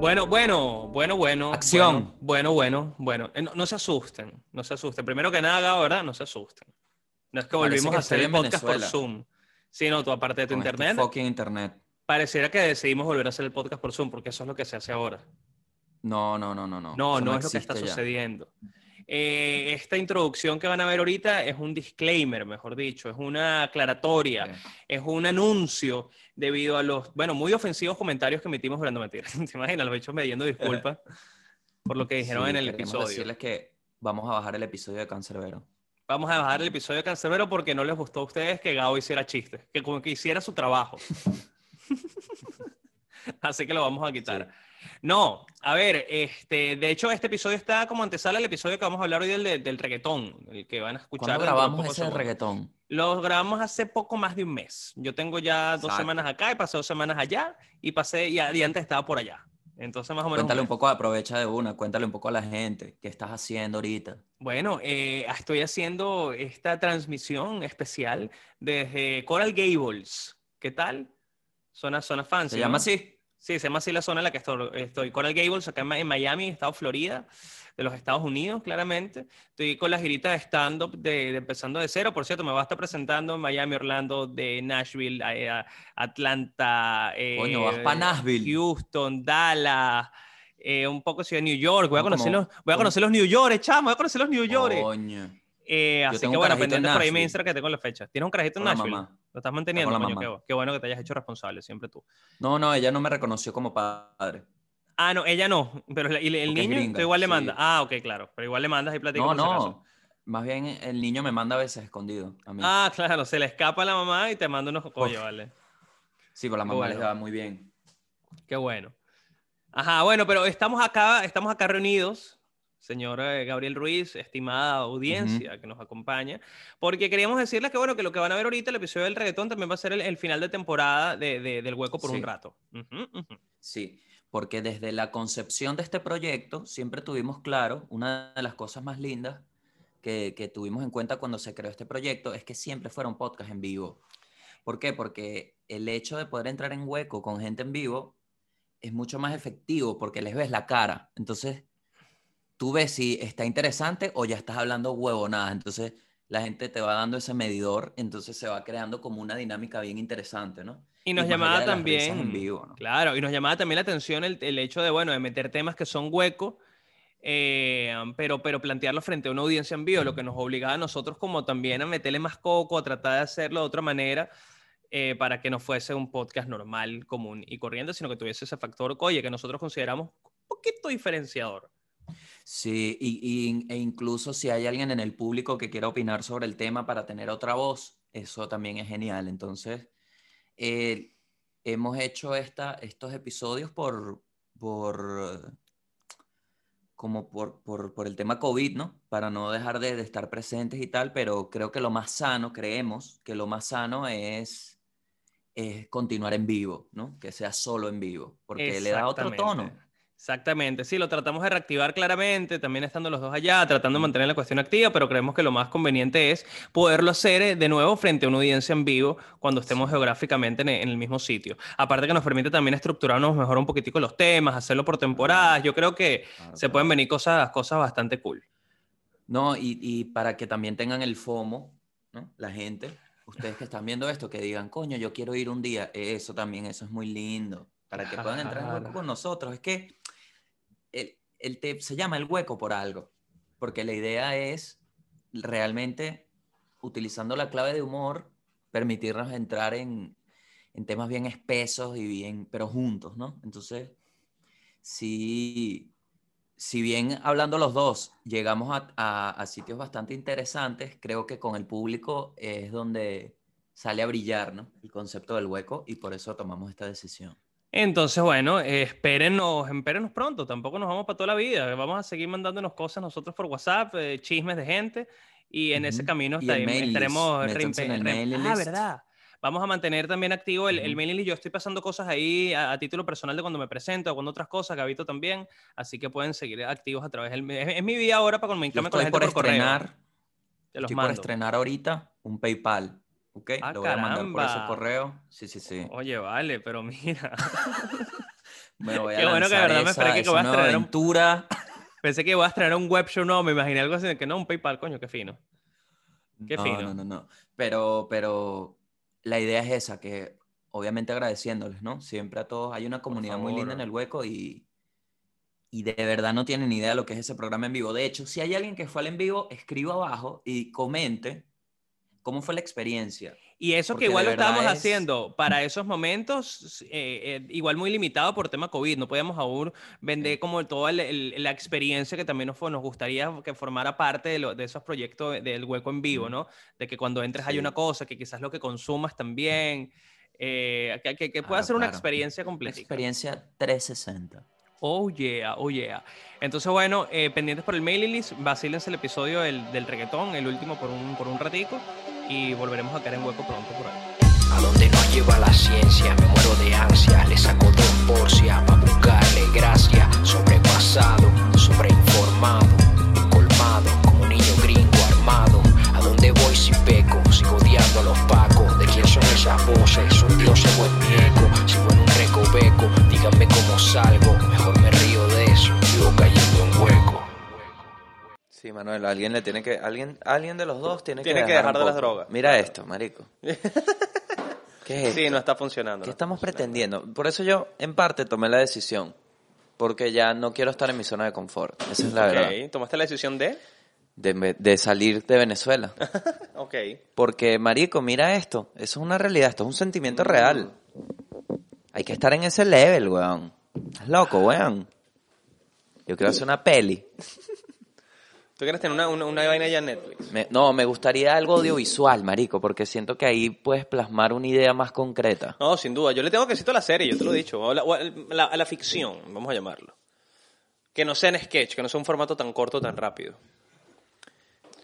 Bueno, bueno, bueno, bueno. Acción. Bueno, bueno, bueno. Eh, No, no se asusten, no se asusten. Primero que nada, ¿verdad? No se asusten. No es que volvimos a hacer el podcast por. Zoom. Sí, no, tú aparte de tu Con este internet, fucking internet. pareciera que decidimos volver a hacer el podcast por Zoom, porque eso es lo que se hace ahora. No, no, no, no, no. No, Eso no, es lo que está ya. sucediendo. Eh, esta introducción que van a ver ahorita es un disclaimer, mejor dicho, es una aclaratoria, Ok. es un anuncio debido a los, bueno, muy ofensivos comentarios que emitimos durante mentiras. ¿Te imaginas? Los hechos pidiendo disculpas por lo que dijeron Sí, en el episodio. decirles que vamos a bajar el episodio de Cancerbero. Vamos a bajar el episodio de Cancerbero porque no les gustó a ustedes que Gabo hiciera chistes, que como que hiciera su trabajo. Así que lo vamos a quitar. No, a ver, este, de hecho este episodio está como antesala al episodio que vamos a hablar hoy del, del, del reggaetón, el que van a escuchar. ¿Cuándo grabamos ese reggaetón? Lo grabamos hace poco más de un mes. Yo tengo ya dos Exacto. semanas acá y pasé dos semanas allá y pasé y, y antes estaba por allá. Entonces más o menos. Cuéntale un mes. poco, aprovecha de una, cuéntale un poco a la gente qué estás haciendo ahorita. Bueno, eh, estoy haciendo esta transmisión especial desde Coral Gables. ¿Qué tal? Zona, zona fancy. ¿Se llama ¿no? así? Sí, se llama así la zona en la que estoy. estoy. Coral Gables, acá en, Miami, estado Florida, de los Estados Unidos, claramente. Estoy con la girita de stand-up de, de empezando de cero. Por cierto, me va a estar presentando en Miami, Orlando, de Nashville, eh, a- Atlanta, eh, Coño, vas pa' Nashville. Houston, Dallas, eh, un poco ciudad de New York. Voy a conocer, los, voy a conocer los New York, chamo. Voy a conocer los New York. Coño. Eh, así que bueno, pendiente por ahí me. Instagram que tengo la fecha. ¿Tienes un carajito en Con la Nashville? mamá. Lo estás manteniendo, coño, qué, qué bueno que te hayas hecho responsable, siempre tú. No, no, ella no me reconoció como padre. Ah, no, ella no, pero el, niño gringa, tú igual le sí. manda. Ah, ok, claro, pero igual le mandas y platicas No, no. Más bien el niño me manda a veces escondido a mí. Ah, claro, se le escapa a la mamá y te manda unos coño, Uf. vale. sí, pero la mamá les bueno. va muy bien. Qué bueno. Ajá, bueno, pero estamos acá, estamos acá reunidos, señor Gabriel Ruiz, estimada audiencia que nos acompaña, porque queríamos decirles que, bueno, que lo que van a ver ahorita, el episodio del reggaetón, también va a ser el, el final de temporada de, de- del hueco por un Sí. rato. Ujú, ujú. Sí, porque desde la concepción de este proyecto siempre tuvimos claro, una de las cosas más lindas que, que tuvimos en cuenta cuando se creó este proyecto es que siempre fuera un podcast en vivo. ¿Por qué? Porque el hecho de poder entrar en hueco con gente en vivo es mucho más efectivo porque les ves la cara. Entonces, tú ves si está interesante o ya estás hablando huevonadas. Entonces, la gente te va dando ese medidor, entonces se va creando como una dinámica bien interesante, ¿no? Y nos llamaba también, vivo, ¿no? claro, y nos llamaba también la atención el, el hecho de, bueno, de meter temas que son huecos, eh, pero, pero plantearlo frente a una audiencia en vivo, lo que nos obligaba a nosotros como también a meterle más coco, a tratar de hacerlo de otra manera, eh, para que no fuese un podcast normal, común y corriente, sino que tuviese ese factor, oye, que nosotros consideramos un poquito diferenciador. Sí, y, e incluso si hay alguien en el público que quiera opinar sobre el tema para tener otra voz, eso también es genial. Entonces, eh, hemos hecho esta, estos episodios por, por, como por, por, por el tema COVID, ¿no? Para no dejar de, de estar presentes y tal, pero creo que lo más sano, creemos que lo más sano es, es continuar en vivo, ¿no? Que sea solo en vivo, porque le da otro tono. Exactamente. Sí, lo tratamos de reactivar claramente, también estando los dos allá, tratando de mantener la cuestión activa, pero creemos que lo más conveniente es poderlo hacer eh, de nuevo frente a una audiencia en vivo cuando estemos geográficamente en, el mismo sitio. Aparte que nos permite también estructurarnos mejor un poquitico los temas, hacerlo por temporadas, yo creo que Claro, se claro. pueden venir cosas, cosas bastante cool. No, y, y para que también tengan el FOMO, ¿no? La gente, ustedes que están viendo esto, que digan, coño, yo quiero ir un día, eso también, eso es muy lindo, para que puedan entrar en con nosotros. Es que el, el te- se llama el hueco por algo, porque la idea es realmente, utilizando la clave de humor, permitirnos entrar en, en temas bien espesos y bien, pero juntos, ¿no? Entonces, sí, si bien hablando los dos llegamos a, a- a sitios bastante interesantes, creo que con el público es donde sale a brillar, ¿no? El concepto del hueco y por eso tomamos esta decisión. Entonces, bueno, eh, espérennos, espérennos pronto, tampoco nos vamos para toda la vida, vamos a seguir mandándonos cosas nosotros por WhatsApp, eh, chismes de gente, y en ese camino el estaremos, el Ah. ¿verdad? Vamos a mantener también activo el, el Ujú. mailing list. Yo estoy pasando cosas ahí a, a título personal de cuando me presento, cuando otras cosas, Gabito también, así que pueden seguir activos a través del... Es, es mi vida ahora para comunicarme con la gente por por, correo. estrenar, Te los estoy por estrenar ahorita un PayPal, ¿ok? Ah, Lo voy a mandar por ese caramba. correo. Sí, sí, sí. Oye, vale, pero mira. Me voy a Qué bueno que de verdad me esa- esperé que esa vas a traer un- aventura. Pensé que iba a estrenar un web show, no, me imaginé algo así, de que no, un PayPal, coño, qué fino. Qué no, fino. No, no, no. Pero, pero la idea es esa, que obviamente agradeciéndoles, ¿no? Siempre a todos. Hay una comunidad muy linda en el hueco y, y de verdad no tienen idea de lo que es ese programa en vivo. De hecho, si hay alguien que fue al en vivo, escriba abajo y comente cómo fue la experiencia. Y eso Porque que igual lo estábamos es- haciendo para esos momentos, eh, eh, igual muy limitado por tema COVID, no podíamos aún vender como toda el- el- la experiencia que también nos, fue- nos gustaría que formara parte de, lo- de esos proyectos de- del hueco en vivo, ¿no? De que cuando entres hay Sí. una cosa, que quizás lo que consumas también, eh, que, que, que pueda Claro, ser una claro. experiencia Una completa. experiencia 360. Oh yeah, oh yeah. Entonces, bueno, eh, pendientes por el mailing list, vacílense el episodio del, del reggaetón, el último por un, por un ratico, y volveremos a caer en hueco pronto por ahí. A donde nos lleva la ciencia, me muero de ansia. Le saco dos porcias pa' buscarle gracia. Sobrepasado, sobreinformado, colmado, como un niño gringo armado. A donde voy si peco, sigo odiando a los pacos. ¿De quién son esas voces? Son dioses o es mi eco. Sigo en un recoveco, díganme cómo salgo. Mejor me río de eso, sigo cayendo en hueco. Sí, Manuel, alguien le tiene que, alguien, alguien de los dos tiene, Tiene que que dejar, dejar un de las drogas. Mira esto, marico. ¿Qué es Sí, no está funcionando. ¿Qué no. estamos pretendiendo? Por eso yo, en parte, tomé la decisión. Porque ya no quiero estar en mi zona de confort. Esa es la verdad. Ok, ¿tomaste la decisión de? De, de salir de Venezuela. Ok. Porque, marico, mira esto. Eso es una realidad. Esto es un sentimiento real. Hay que estar en ese level, weón. Estás loco, weón. Yo quiero hacer una peli. ¿Tú quieres tener una, una, una vaina ya en Netflix? Me- no, me gustaría algo audiovisual, marico, porque siento que ahí puedes plasmar una idea más concreta. No, sin duda. Yo le tengo que decir a la serie, yo te lo he dicho. O la, o a la- a la ficción, vamos a llamarlo. Que no sea en sketch, que no sea un formato tan corto, tan rápido.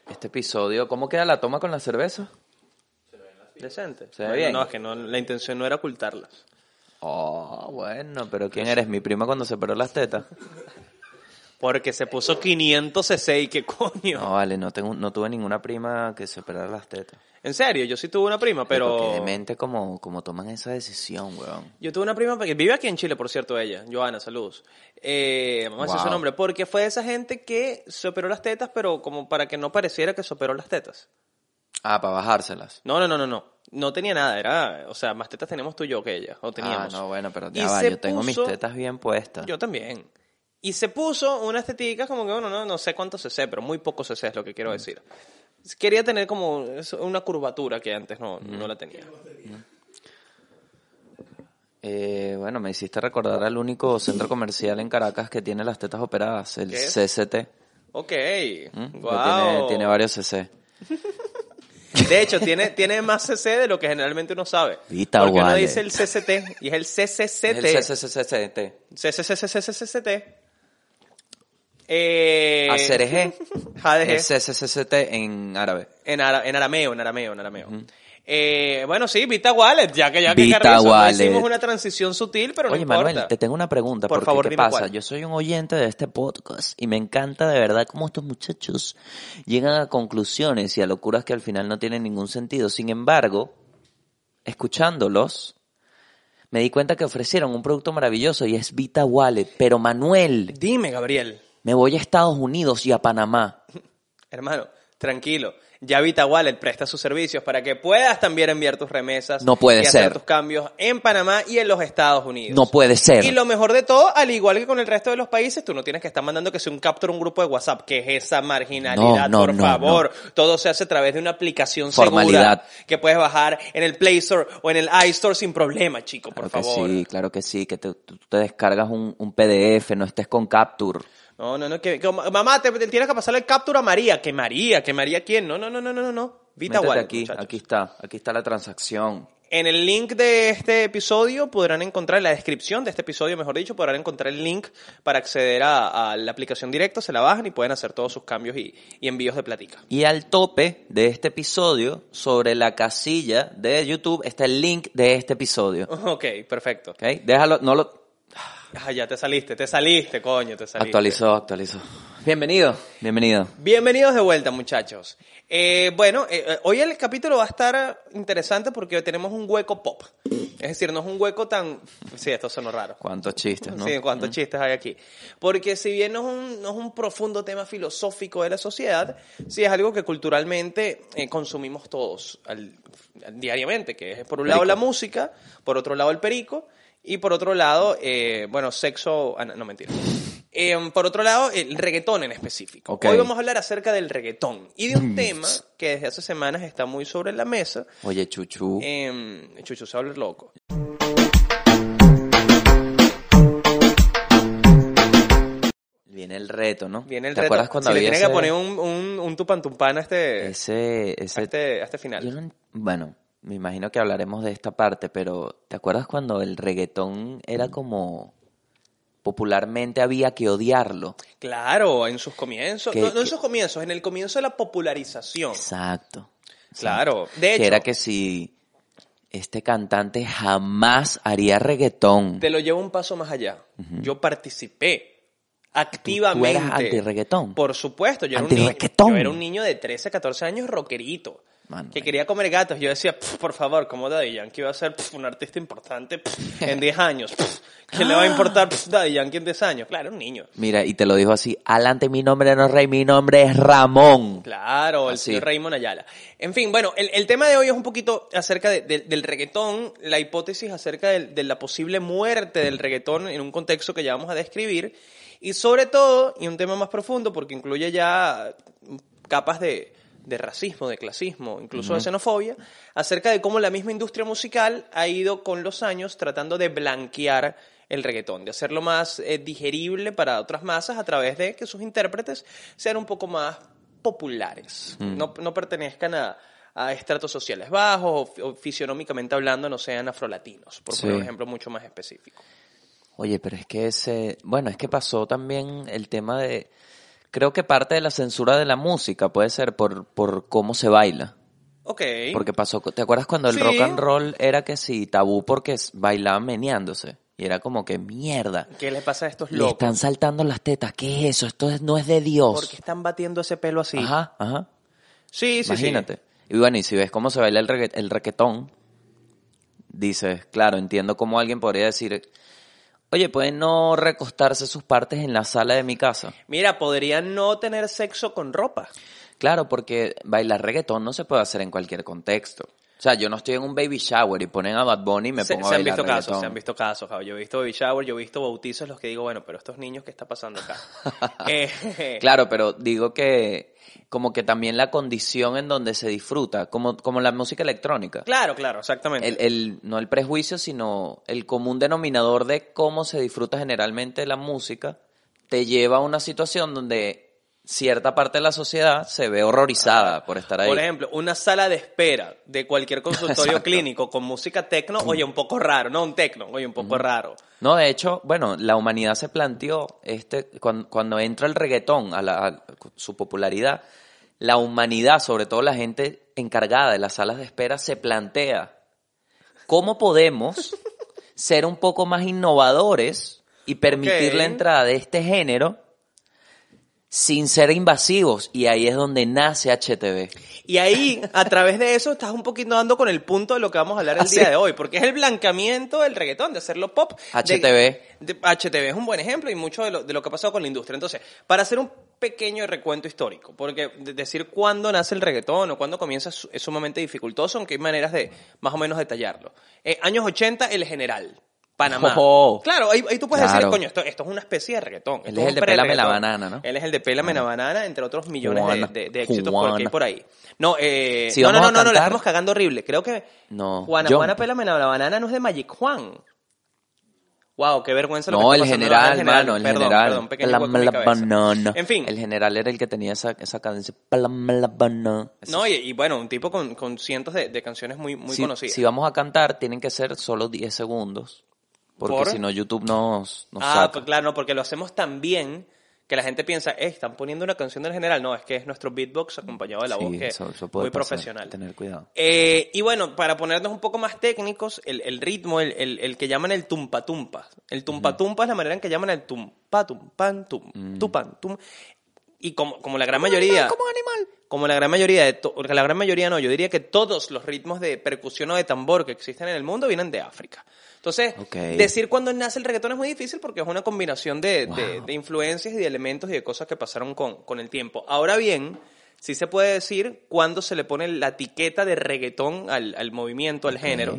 Este episodio, ¿cómo queda la toma con la cerveza? Decente. Se ve bien. No, es que no, la intención no era ocultarlas. Oh, bueno, pero ¿quién eres? ¿Mi prima cuando se operó las tetas? Porque se puso 500 cc y qué coño. No, vale, no, tengo, no tuve ninguna prima que se operara las tetas. En serio, yo sí tuve una prima, Pero qué demente como, como toman esa decisión, weón. Yo tuve una prima que vive aquí en Chile, por cierto, ella, Joana, saludos. Eh, vamos a decir su nombre, porque fue de esa gente que se operó las tetas, pero como para que no pareciera que se operó las tetas. Ah, para bajárselas. No, no, no, no, no. No tenía nada, era, o sea, más tetas teníamos tú y yo que ella, o Ah, no, bueno, pero ya va, yo tengo mis tetas bien puestas. Yo también. Y se puso unas teticas como que, bueno, no, no sé cuánto cc, pero muy poco cc es lo que quiero decir. Quería tener como una curvatura que antes no, no la tenía. Eh, bueno, me hiciste recordar al único centro comercial en Caracas que tiene las tetas operadas, el. CCT. Ok, ¿m? Que wow. Tiene, tiene varios CC. De hecho, tiene, tiene más CC de lo que generalmente uno sabe. Vita Porque uno dice el CCT y es el CCCT. El CCCT. CCCCCCT. Eh. Es CCCT en árabe. En, ara- en arameo, en arameo, en arameo. Eh, bueno, sí, Vita Wallet, ya que ya que no Wallet. hicimos una transición sutil, pero Oye, no importa. Manuel, te tengo una pregunta. Por porque, favor, ¿qué dime pasa? cuál. Yo soy un oyente de este podcast y me encanta de verdad cómo estos muchachos llegan a conclusiones y a locuras que al final no tienen ningún sentido. Sin embargo, escuchándolos, me di cuenta que ofrecieron un producto maravilloso y es Vita Wallet. Pero Manuel, Dime, Gabriel, me voy a Estados Unidos y a Panamá. hermano, tranquilo. Ya Vita Wallet presta sus servicios para que puedas también enviar tus remesas. No puede y hacer ser. tus cambios en Panamá y en los Estados Unidos. No puede ser. Y lo mejor de todo, al igual que con el resto de los países, tú no tienes que estar mandando que sea un capture un grupo de WhatsApp. que es esa marginalidad? No, no, por no, favor. Todo se hace a través de una aplicación Formalidad. segura que puedes bajar en el Play Store o en el iStore sin problema, chico, por Claro que favor. sí, claro que sí, que te, tú te descargas un, un PDF, no estés con Capture. No, no, no, que, que- mamá, te, te tienes que pasarle el capture a María. ¿Que María? ¿Que María quién? No, no, no, no, no, no. Vita Métete Wallet, aquí, muchachos. aquí está, aquí está la transacción. En el link de este episodio podrán encontrar, en la descripción de este episodio, mejor dicho, podrán encontrar el link para acceder a, a la aplicación directa, se la bajan y pueden hacer todos sus cambios y, y envíos de platica. Y al tope de este episodio, sobre la casilla de YouTube, está el link de este episodio. Ok, perfecto. ¿Ok? Déjalo, no lo... Ah, ya te saliste, te saliste, coño, te saliste. Actualizó, actualizó. Bienvenido, bienvenido. Bienvenidos de vuelta, muchachos. Eh, bueno, eh, eh, hoy el capítulo va a estar interesante porque tenemos un hueco pop. Es decir, no es un hueco tan... Sí, esto sonó raro. Cuántos chistes, ¿no? Sí, cuántos chistes hay aquí. Porque si bien no es, un, no es un profundo tema filosófico de la sociedad, sí es algo que culturalmente eh, consumimos todos al- diariamente, que es por un lado Perico. la música, por otro lado el perico, y por otro lado, eh, bueno, sexo... ah, no, no, mentira. Eh, por otro lado, el reggaetón en específico. Hoy vamos a hablar acerca del reggaetón y de un tema que desde hace semanas está muy sobre la mesa. Oye, Chuchu. Eh, Chuchu se habla loco. Viene el reto, ¿no? Viene el ¿Te reto. acuerdas cuando si le había tiene que poner un, un, un tupantumpán a este, ese, a ese este, a este final. Yo no en- bueno, me imagino que hablaremos de esta parte, pero ¿te acuerdas cuando el reggaetón era como popularmente había que odiarlo? Claro, en sus comienzos. Que- no, no en sus comienzos, en el comienzo de la popularización. Exacto. Claro. De hecho, Que era que si este cantante jamás haría reggaetón. te lo llevo un paso más allá. Yo participé activamente. tú eras antirreggaetón. Por supuesto, yo era, un niño, yo era un niño de 13, 14 años rockerito. Que quería comer gatos. Yo decía, "Pf, por favor, ¿cómo Daddy Yankee va a ser pf, un artista importante pf, en 10 años? Pf, ¿Qué le va a importar Daddy Yankee en 10 años? Claro, un niño. Mira, y te lo dijo así, adelante mi nombre no es Rey, mi nombre es Ramón. Claro, el señor Raymond Ayala. En fin, bueno, el, el tema de hoy es un poquito acerca de- de- del reggaetón, la hipótesis acerca del- de, la posible muerte del reggaetón en un contexto que ya vamos a describir, y sobre todo, y un tema más profundo, porque incluye ya capas de, de racismo, de clasismo, incluso de xenofobia, acerca de cómo la misma industria musical ha ido con los años tratando de blanquear el reggaetón, de hacerlo más eh, digerible para otras masas a través de que sus intérpretes sean un poco más populares, no, no pertenezcan a, a estratos sociales bajos o, fi- o fisionómicamente hablando no sean afrolatinos, por Sí. ejemplo mucho más específico. Oye, pero es que ese, bueno, es que pasó también el tema de, creo que parte de la censura de la música puede ser por, por cómo se baila. Ok. Porque pasó, ¿te acuerdas cuando el Sí. rock and roll era que sí, tabú porque bailaban meneándose? Y era como que mierda. ¿Qué le pasa a estos Le locos? están saltando las tetas. ¿Qué es eso? Esto es- no es de Dios. Porque están batiendo ese pelo así. Ajá, ajá. Sí, sí, sí. Imagínate. Y bueno, y si ves cómo se baila el, regga- el reggaetón, dices, claro, entiendo cómo alguien podría decir, oye, pueden no recostarse sus partes en la sala de mi casa. Mira, podrían no tener sexo con ropa. Claro, porque bailar reggaetón no se puede hacer en cualquier contexto. O sea, yo no estoy en un baby shower y ponen a Bad Bunny y me se, pongo se a han bailar visto casos, se han visto casos. Jao. Yo he visto baby shower, yo he visto bautizos los que digo, bueno, pero estos niños, ¿qué está pasando acá? Eh, Claro, pero digo que como que también la condición en donde se disfruta, como, como la música electrónica. claro, claro, exactamente. El, el- no el prejuicio, sino el común denominador de cómo se disfruta generalmente la música, te lleva a una situación donde cierta parte de la sociedad se ve horrorizada por estar ahí. Por ejemplo, una sala de espera de cualquier consultorio clínico con música tecno, oye, un poco raro, no un tecno, oye, un poco raro. No, de hecho, bueno, la humanidad se planteó, este, cuando, cuando entra el reggaetón a, la- a su popularidad, la humanidad, sobre todo la gente encargada de las salas de espera, se plantea cómo podemos ser un poco más innovadores y permitir la entrada de este género sin ser invasivos. Y ahí es donde nace HTV. Y ahí, a través de eso, estás un poquito dando con el punto de lo que vamos a hablar el Ah, día sí. de hoy, porque es el blanqueamiento del reggaetón, de hacerlo pop. De- HTV. de- HTV es un buen ejemplo y mucho de lo, de lo que ha pasado con la industria. Entonces, para hacer un pequeño recuento histórico, porque de- decir cuándo nace el reggaetón o cuándo comienza es, es sumamente dificultoso, aunque hay maneras de más o menos detallarlo. Eh, años 80, El General. Panamá. Oh. claro, ahí, ahí tú puedes decir, coño, esto, esto es una especie de reggaetón. Él es el de Pélame la banana, ¿no? Él es el de Pélame la banana, entre otros millones de- Juana, de, de éxitos por, aquí y Juana. por ahí. No, eh, Si no, vamos no, a no, no, la cantar- estamos cagando horrible. Creo que No, Juana. Juana Pélame la banana no es de Magic Juan. Wow, qué vergüenza lo que No, el general, ahora, mano, el Perdón, general. Perdón, pequeño la banana. En fin. El general era el que tenía esa, esa cadencia. La banana. No, y, y bueno, un tipo con, con cientos de, de canciones muy, muy si, conocidas. si vamos a cantar, tienen que ser solo 10 segundos. Porque ¿Por? si no, YouTube nos, nos ah, saca. pues claro, no, porque lo hacemos tan bien que la gente piensa, eh, están poniendo una canción del general. No, es que es nuestro beatbox acompañado de la voz, que eso- es eso puede muy pasar, profesional. Tener cuidado. Eh, y bueno, para ponernos un poco más técnicos, el, el ritmo, el, el- el que llaman el tumpa tumpa. El tumpa tumpa es la manera en que llaman el tumpa tumpan tum, Mm. tupan tum. Y como, como la gran mayoría. Como animal. Como la gran mayoría de. to- La gran mayoría no, yo diría que todos los ritmos de percusión o de tambor que existen en el mundo vienen de África. Entonces, decir cuándo nace el reggaetón es muy difícil porque es una combinación de, de- Wow. de influencias y de elementos y de cosas que pasaron con, con el tiempo. Ahora bien, sí se puede decir cuándo se le pone la etiqueta de reggaetón al, al movimiento, al género,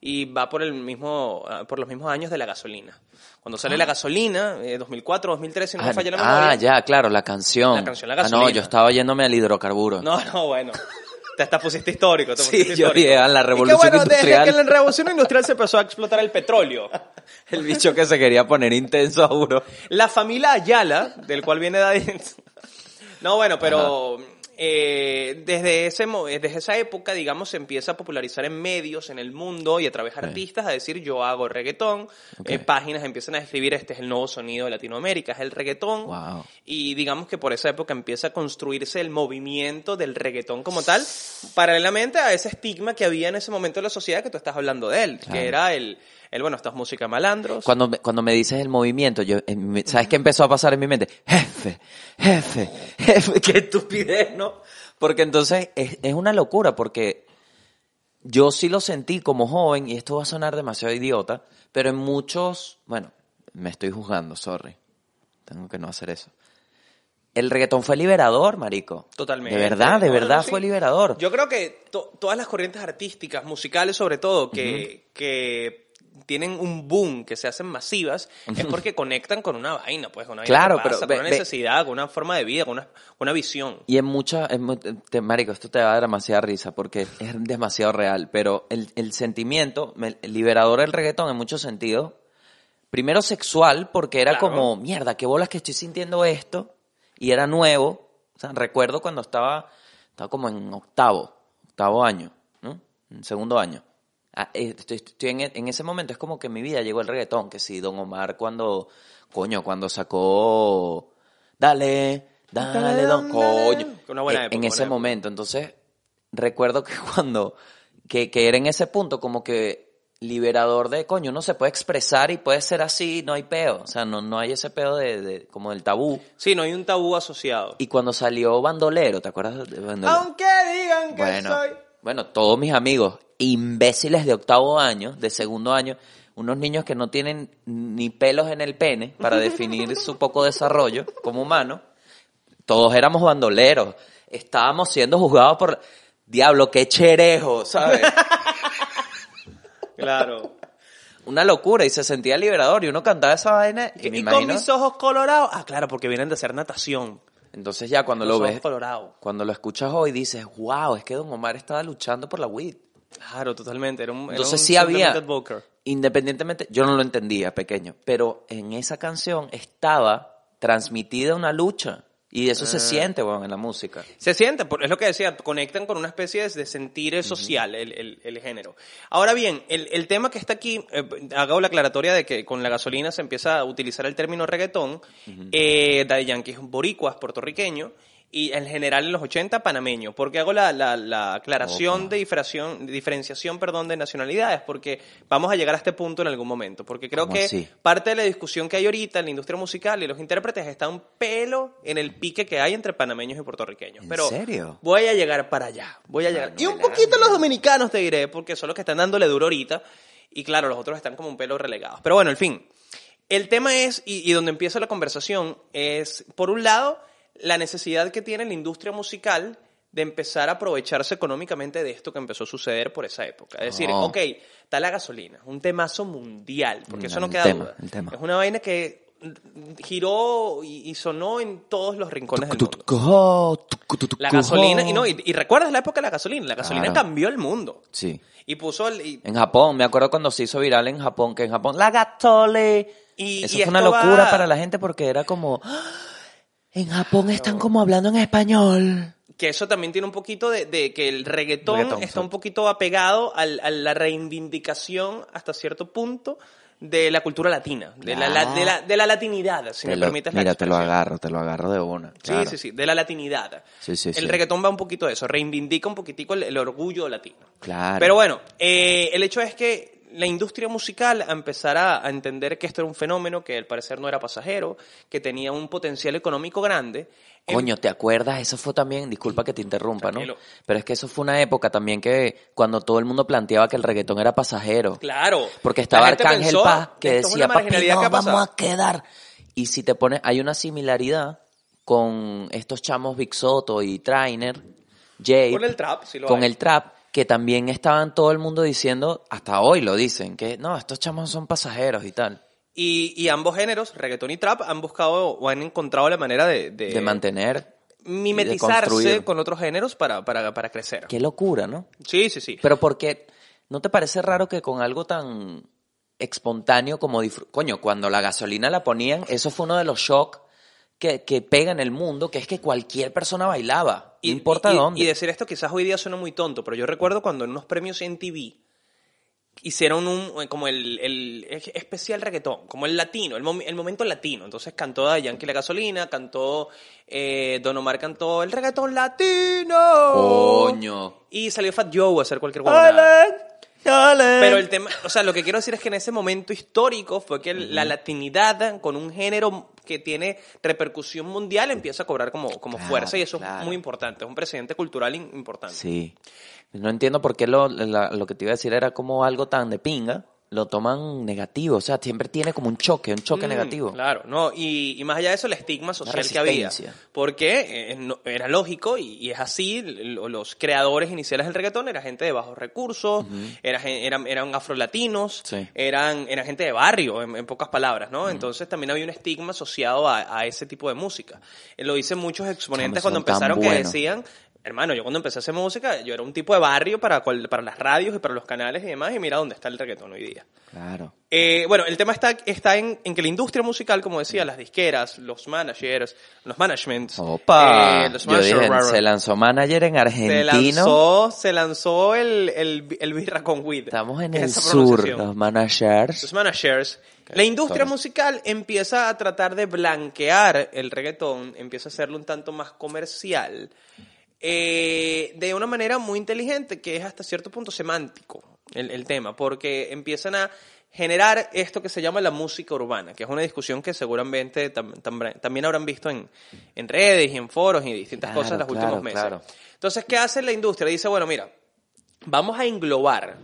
y va por, el mismo, ah, por los mismos años de la gasolina. Cuando sale la gasolina, eh, 2004, 2003, si no me Ah, falla la memoria. ah, ya, claro, la canción. La canción, la Ah, no, gasolina. yo estaba yéndome al hidrocarburo. No, no, bueno. Te hasta pusiste histórico. Te Sí, pusiste yo histórico. dije, a la Y que, revolución bueno, industrial. Desde que en la revolución industrial se empezó a explotar el petróleo. El bicho que se quería poner intenso, juro. La familia Ayala, del cual viene Daddy. No, bueno, pero eh, desde, ese, mo- desde esa época, digamos, se empieza a popularizar en medios, en el mundo y a través de artistas a decir yo hago reggaetón. Ok. Eh, páginas empiezan a escribir este es el nuevo sonido de Latinoamérica, es el reggaetón. Wow. Y digamos que por esa época empieza a construirse el movimiento del reggaetón como tal, paralelamente a ese estigma que había en ese momento en la sociedad que tú estás hablando de él, Claro. que era el, el, bueno, esta es música malandros. Cuando me, cuando me dices el movimiento, yo, ¿sabes qué empezó a pasar en mi mente? Jefe, jefe, jefe, qué estupidez, ¿no? Porque entonces es, es una locura, porque yo sí lo sentí como joven, y esto va a sonar demasiado idiota, pero en muchos, bueno, me estoy juzgando, sorry. Tengo que no hacer eso. El reggaetón fue liberador, marico. Totalmente. De verdad, de verdad no, sí. fue liberador. Yo creo que to- todas las corrientes artísticas, musicales sobre todo, que, que tienen un boom, que se hacen masivas, es porque conectan con una vaina, pues, con una Claro, pero pasa, ve- con una ve- necesidad, con una forma de vida, con una, una visión. Y en muchas, marico, esto te va a dar demasiada risa porque es demasiado real, pero el, el sentimiento, el liberador del reggaetón en muchos sentidos, primero sexual, porque era Claro. como, mierda, qué bolas que estoy sintiendo esto, y era nuevo, o sea, recuerdo cuando estaba, estaba como en octavo, octavo año, ¿no? En segundo año. Ah, eh, estoy, estoy en, e- en ese momento, es como que en mi vida llegó el reggaetón, que sí, Don Omar cuando, coño, cuando sacó, dale, dale, don, coño. Una buena En- época, en buena ese época. momento, entonces, recuerdo que cuando, que, que era en ese punto como que liberador de, coño, uno se puede expresar y puede ser así, no hay peo, o sea, no, no hay ese peo de, de- como del tabú. Sí, no hay un tabú asociado. Y cuando salió Bandolero, ¿te acuerdas de Bandolero? Aunque digan que Bueno, soy... bueno, todos mis amigos imbéciles de octavo año, de segundo año, unos niños que no tienen ni pelos en el pene para definir su poco desarrollo como humano, todos éramos bandoleros, estábamos siendo juzgados por... Diablo, qué cherejo, ¿sabes? Claro. Una locura y se sentía liberador y uno cantaba esa vaina y, me y con mis ojos colorados. Ah, claro, porque vienen de hacer natación. Entonces ya cuando lo ves, colorados. cuando lo escuchas hoy dices, wow, es que Don Omar estaba luchando por la weed. Claro, totalmente. Era un, era Entonces un sí había, independientemente, yo no lo entendía pequeño, pero en esa canción estaba transmitida una lucha y eso Ah. se siente, weón, en la música. Se siente, es lo que decía, conectan con una especie de, sentir social el, el- el género. Ahora bien, el, el tema que está aquí, eh, hago la aclaratoria de que con la gasolina se empieza a utilizar el término reggaetón, eh, Daddy Yankee es boricuas, puertorriqueño, y en general en los 80 panameño. porque hago la, la- la aclaración de diferenciación, diferenciación perdón, de nacionalidades? Porque vamos a llegar a este punto en algún momento. Porque creo ¿Cómo que así? parte de la discusión que hay ahorita en la industria musical y los intérpretes está un pelo en el pique que hay entre panameños y puertorriqueños. ¿En Pero serio? voy a llegar para allá. Voy a llegar. Y un poquito los dominicanos te diré, porque son los que están dándole duro ahorita. Y claro, los otros están como un pelo relegados. Pero bueno, en fin. El tema es, y, y donde empieza la conversación, es, por un lado, la necesidad que tiene la industria musical de empezar a aprovecharse económicamente de esto que empezó a suceder por esa época. Es decir, Oh. ok, está la gasolina, un temazo mundial, porque eso no queda tema, duda. el tema. Es una vaina que giró y, y sonó en todos los rincones del mundo. La gasolina, y no, y, y recuerdas la época de la gasolina, la gasolina Claro. cambió el mundo. Sí. Y puso el, y, En Japón, me acuerdo cuando se hizo viral en Japón, que en Japón, la gatole. Y- Eso fue una locura va- para la gente porque era como, "Ah, en Japón están como hablando en español. que eso también tiene un poquito de, de que el reggaetón, Reggaetón, está sí. un poquito apegado al- a la reivindicación hasta cierto punto de la cultura latina, de, la, la- de, la, de la latinidad, si Te me lo- permites la mira, te lo agarro, te lo agarro de una. claro. Sí, sí, sí, de la latinidad. Sí, sí, el sí. reggaetón va un poquito de eso, reivindica un poquitico el, el orgullo latino. Claro. Pero bueno, eh, el hecho es que la industria musical empezará a entender que esto era un fenómeno que al parecer no era pasajero, que tenía un potencial económico grande. Coño, ¿te acuerdas? Eso fue también, disculpa que te interrumpa, ¿no? Pero es que eso fue una época también que cuando todo el mundo planteaba que el reggaetón era pasajero. Claro. Porque estaba Arcángel Paz que decía, papi, no, que ha pasado". vamos a quedar. Y si te pones, hay una similaridad con estos chamos Big Soto y Trainer, Jay, Con el trap, sí lo con hay. el trap, que también estaban todo el mundo diciendo, hasta hoy lo dicen, que no, estos chamos son pasajeros y tal. Y, y ambos géneros, reggaetón y trap, han buscado o han encontrado la manera de, de De mantener. mimetizarse con otros géneros para, para, para crecer. Qué locura, ¿no? Sí, sí, sí. Pero porque ¿no te parece raro que con algo tan espontáneo como coño, cuando la gasolina la ponían, eso fue uno de los shocks que, que pega en el mundo, que es que cualquier persona bailaba, no importa y- dónde. Y decir esto quizás hoy día suena muy tonto, pero yo recuerdo cuando en unos premios en TV hicieron un eh, como el, el especial reggaetón, como el latino, el, mom- el momento latino. Entonces cantó a Yankee la gasolina, cantó eh, Don Omar cantó el reggaetón latino. Coño. Y salió Fat Joe a hacer cualquier huevonada. Pero el tema, o sea, lo que quiero decir es que en ese momento histórico fue que la latinidad con un género que tiene repercusión mundial empieza a cobrar como, como Claro, fuerza y eso claro. es muy importante, es un precedente cultural importante. Sí. No entiendo por qué lo, la- lo que te iba a decir era como algo tan de pinga, lo toman negativo, o sea, siempre tiene como un choque, un choque Mm, negativo. Claro, no, y, y más allá de eso, el estigma social que había. Porque eh, no- era lógico y, y es así, lo- los creadores iniciales del reggaetón eran gente de bajos recursos, era gen- eran, eran afrolatinos, Sí. eran, eran gente de barrio, en, en pocas palabras, ¿no? Entonces también había un estigma asociado a, a ese tipo de música. Eh, Lo dicen muchos exponentes cuando empezaron que decían... Hermano, yo cuando empecé a hacer música, yo era un tipo de barrio para, cual- para las radios y para los canales y demás, y mira dónde está el reggaetón hoy día. Claro. Eh, bueno, el tema está, está en, en que la industria musical, como decía, las disqueras, los managers, los managements, Opa, eh, los yo dije, managers, se lanzó manager en se argentino. lanzó, se lanzó el, el, el birra con weed. Estamos en el sur, los managers. Los managers. La industria musical empieza a tratar de blanquear el reggaetón, empieza a hacerlo un tanto más comercial, eh, de una manera muy inteligente, que es hasta cierto punto semántico el, el tema, porque empiezan a generar esto que se llama la música urbana, que es una discusión que seguramente tam- tam- también habrán visto en, en redes y en foros y distintas Claro, cosas en los claro, últimos meses. claro. Entonces, ¿qué hace la industria? Dice, bueno, mira, vamos a englobar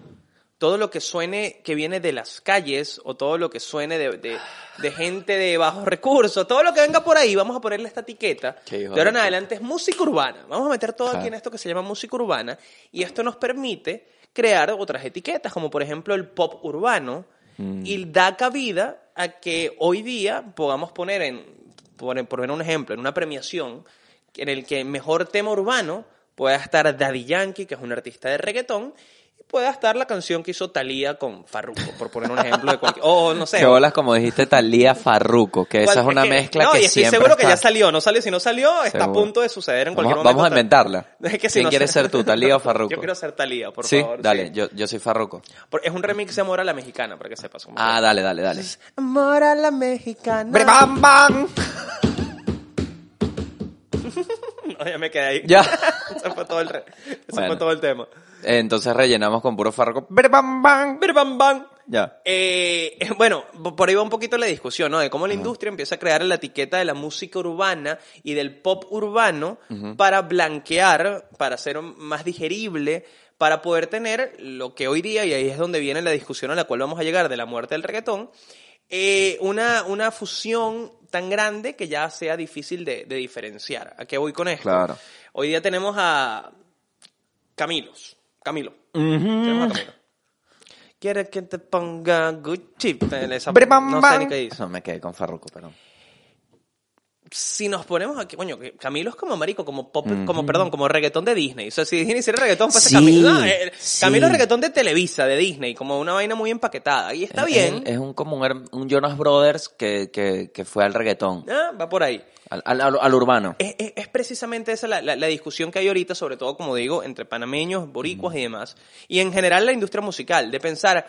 todo lo que suene que viene de las calles o todo lo que suene de, de- de gente de bajos recursos, todo lo que venga por ahí, vamos a ponerle esta etiqueta. De ahora en adelante es música urbana. Vamos a meter todo aquí en esto que se llama música urbana y esto nos permite crear otras etiquetas, como por ejemplo el pop urbano, Mm. y da cabida a que hoy día podamos poner en, por, por poner un ejemplo, en una premiación en el que mejor tema urbano pueda estar Daddy Yankee, que es un artista de reggaetón, pueda estar la canción que hizo Thalía con Farruko, por poner un ejemplo de cualquier... O no sé. Que bolas, como dijiste, Talía Farruco, que esa es una que- mezcla no, que y estoy siempre seguro que ya está. salió, no salió. Si no salió, está a punto de suceder en cualquier Vamos, momento. vamos a inventarla. Es que si ¿Quién no quieres ser tú, Talía o Farruko? Yo quiero ser Talía, por sí, favor. dale, sí. Yo, yo soy Farruko. Es un remix de Amor a la Mexicana, para que sepas. Ah, dale, dale, dale. Amor a la Mexicana. ¡Bre, bam, bam! No, ya me quedé ahí. Ya. Ese fue todo el, re- ese Bueno. fue todo el tema. Entonces rellenamos con puro Farruko. ¡Bre, bam, bam! Bir, bam, bam. Ya. Eh, bueno, por ahí va un poquito la discusión, ¿no? De cómo la industria empieza a crear la etiqueta de la música urbana y del pop urbano para blanquear, para hacer más digerible, para poder tener lo que hoy día, y ahí es donde viene la discusión a la cual vamos a llegar de la muerte del reggaetón, eh, una, una fusión tan grande que ya sea difícil de, de diferenciar. ¿A qué voy con esto? Claro. Hoy día tenemos a Camilos. Camilo. Tenemos a Camilo. Quiere que te ponga Gucci. Esa- ¡Bre, bam, no sé ni qué dice. No, me quedé con Farruko, perdón. Si nos ponemos aquí, coño, que Camilo es como marico, como pop, como perdón, como reggaetón de Disney. O sea, si Disney hiciera reggaetón, fuese Sí, Camilo. No, eh, sí. Camilo es reggaetón de Televisa, de Disney, como una vaina muy empaquetada. Y está Es- bien. Es, es un, como un, Jonas Brothers que, que, que fue al reggaetón, Ah, va por ahí. al, al, al- urbano. Es, es- es precisamente esa la, la- la discusión que hay ahorita, sobre todo, como digo, entre panameños, boricuas y demás. Y en general la industria musical, de pensar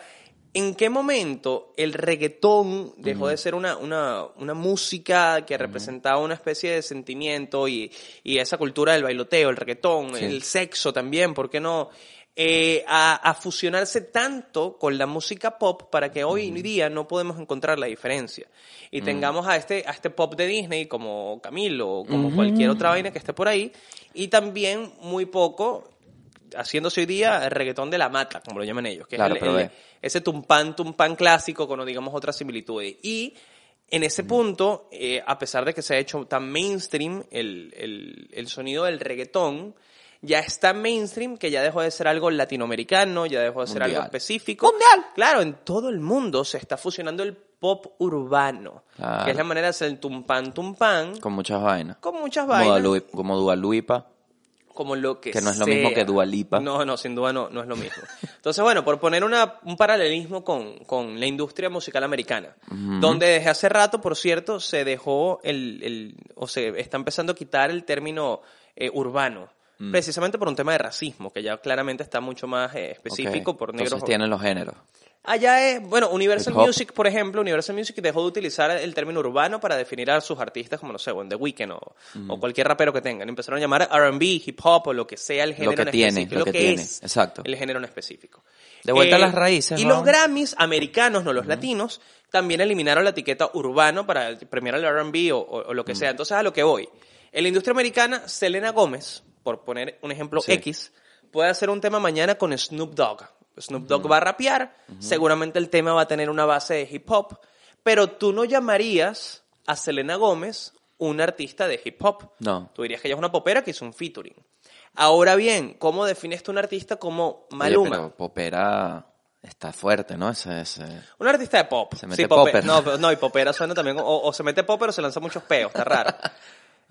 ¿En qué momento el reggaetón dejó de ser una, una, una música que representaba una especie de sentimiento y, y esa cultura del bailoteo, el reggaetón, Sí. el sexo también, ¿por qué no? Eh, a, a fusionarse tanto con la música pop para que hoy en día no podemos encontrar la diferencia. Y tengamos a este, a este pop de Disney como Camilo o como cualquier otra vaina que esté por ahí. Y también muy poco haciéndose hoy día el reggaetón de la mata, como lo llaman ellos, que Claro, es el- ese tumpán, tumpán clásico con, digamos, otras similitudes. Y en ese punto, eh, a pesar de que se ha hecho tan mainstream el, el- el sonido del reggaetón, ya está mainstream que ya dejó de ser algo latinoamericano, ya dejó de ser algo específico. ¡Mundial! Claro, en todo el mundo se está fusionando el pop urbano, Claro. que es la manera de hacer el tumpán, tumpán, Con muchas vainas. con muchas vainas como Dua Lipa. Como lo que Que no es lo mismo que Dua Lipa. No, no, sin duda no, no es lo mismo. Entonces, bueno, por poner una, un paralelismo con, con la industria musical americana, donde desde hace rato, por cierto, se dejó el, el o se está empezando a quitar el término eh, urbano, Mm. precisamente por un tema de racismo, que ya claramente está mucho más eh, específico por negros. Entonces tienen los géneros. Allá es, bueno, Universal. Music, por ejemplo, Universal Music dejó de utilizar el término urbano para definir a sus artistas como, no sé, o en The Weeknd o, o cualquier rapero que tengan. Empezaron a llamar R&B, hip hop o lo que sea el género que en tiene, específico. lo que tiene, es exacto. el género en específico. Eh, De vuelta a las raíces, Y ¿no? los Grammys americanos, no los latinos, también eliminaron la etiqueta urbano para premiar al R&B o, o- o lo que sea. Entonces, a lo que voy. En la industria americana, Selena Gómez, por poner un ejemplo Sí. X, puede hacer un tema mañana con Snoop Dogg. Snoop Dogg va a rapear, seguramente el tema va a tener una base de hip hop, pero tú no llamarías a Selena Gómez una artista de hip hop. No. Tú dirías que ella es una popera que hizo un featuring. Ahora bien, ¿cómo defines tú un artista como Oye, Maluma? pero Popera está fuerte, ¿no? Ese, ese... Un artista de pop. Se mete Sí, popper. No, y popera suena también. O, o se mete pop, pero se lanza muchos peos, está raro.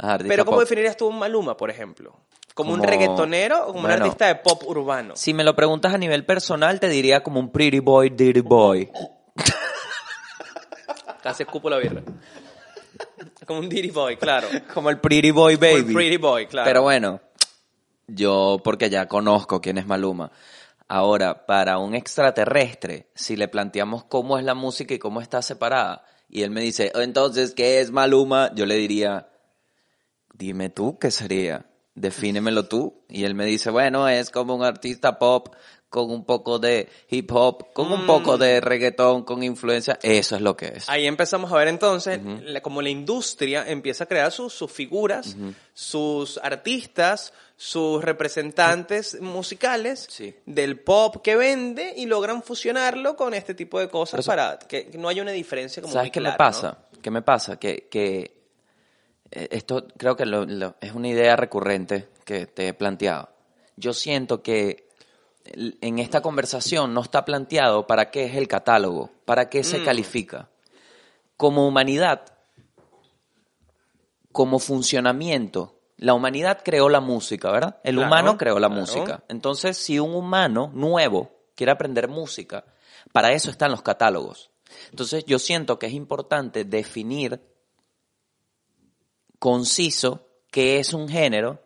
Ah, pero ¿cómo pop. definirías tú un Maluma, por ejemplo? ¿Como, un Como- reggaetonero o como un artista de pop urbano? Si me lo preguntas a nivel personal, te diría como un pretty boy, dirty boy. Casi escupo la birra. Como un Diddy Boy, claro. Como el pretty boy Como baby. el Pretty Boy, claro. Pero bueno, yo porque ya conozco quién es Maluma. Ahora, para un extraterrestre, si le planteamos cómo es la música y cómo está separada, y él me dice, entonces, ¿qué es Maluma? Yo le diría, dime tú qué sería, defínemelo tú. Y él me dice, bueno, es como un artista pop con un poco de hip hop, con un poco de reggaetón, con influencia. Eso es lo que es. Ahí empezamos a ver entonces la- como la industria empieza a crear sus, sus figuras, sus artistas, sus representantes musicales Sí. del pop que vende y logran fusionarlo con este tipo de cosas eso- para que no haya una diferencia como ¿Sabes muy qué me pasa? ¿no? ¿Qué me pasa? Que, que esto creo que lo- lo- es una idea recurrente que te he planteado. Yo siento que en esta conversación no está planteado para qué es el catálogo, para qué Mm. se califica. Como humanidad, como funcionamiento, la humanidad creó la música, ¿verdad? El Claro, humano creó la claro. música. Entonces, si un humano nuevo quiere aprender música, para eso están los catálogos. Entonces, yo siento que es importante definir conciso qué es un género,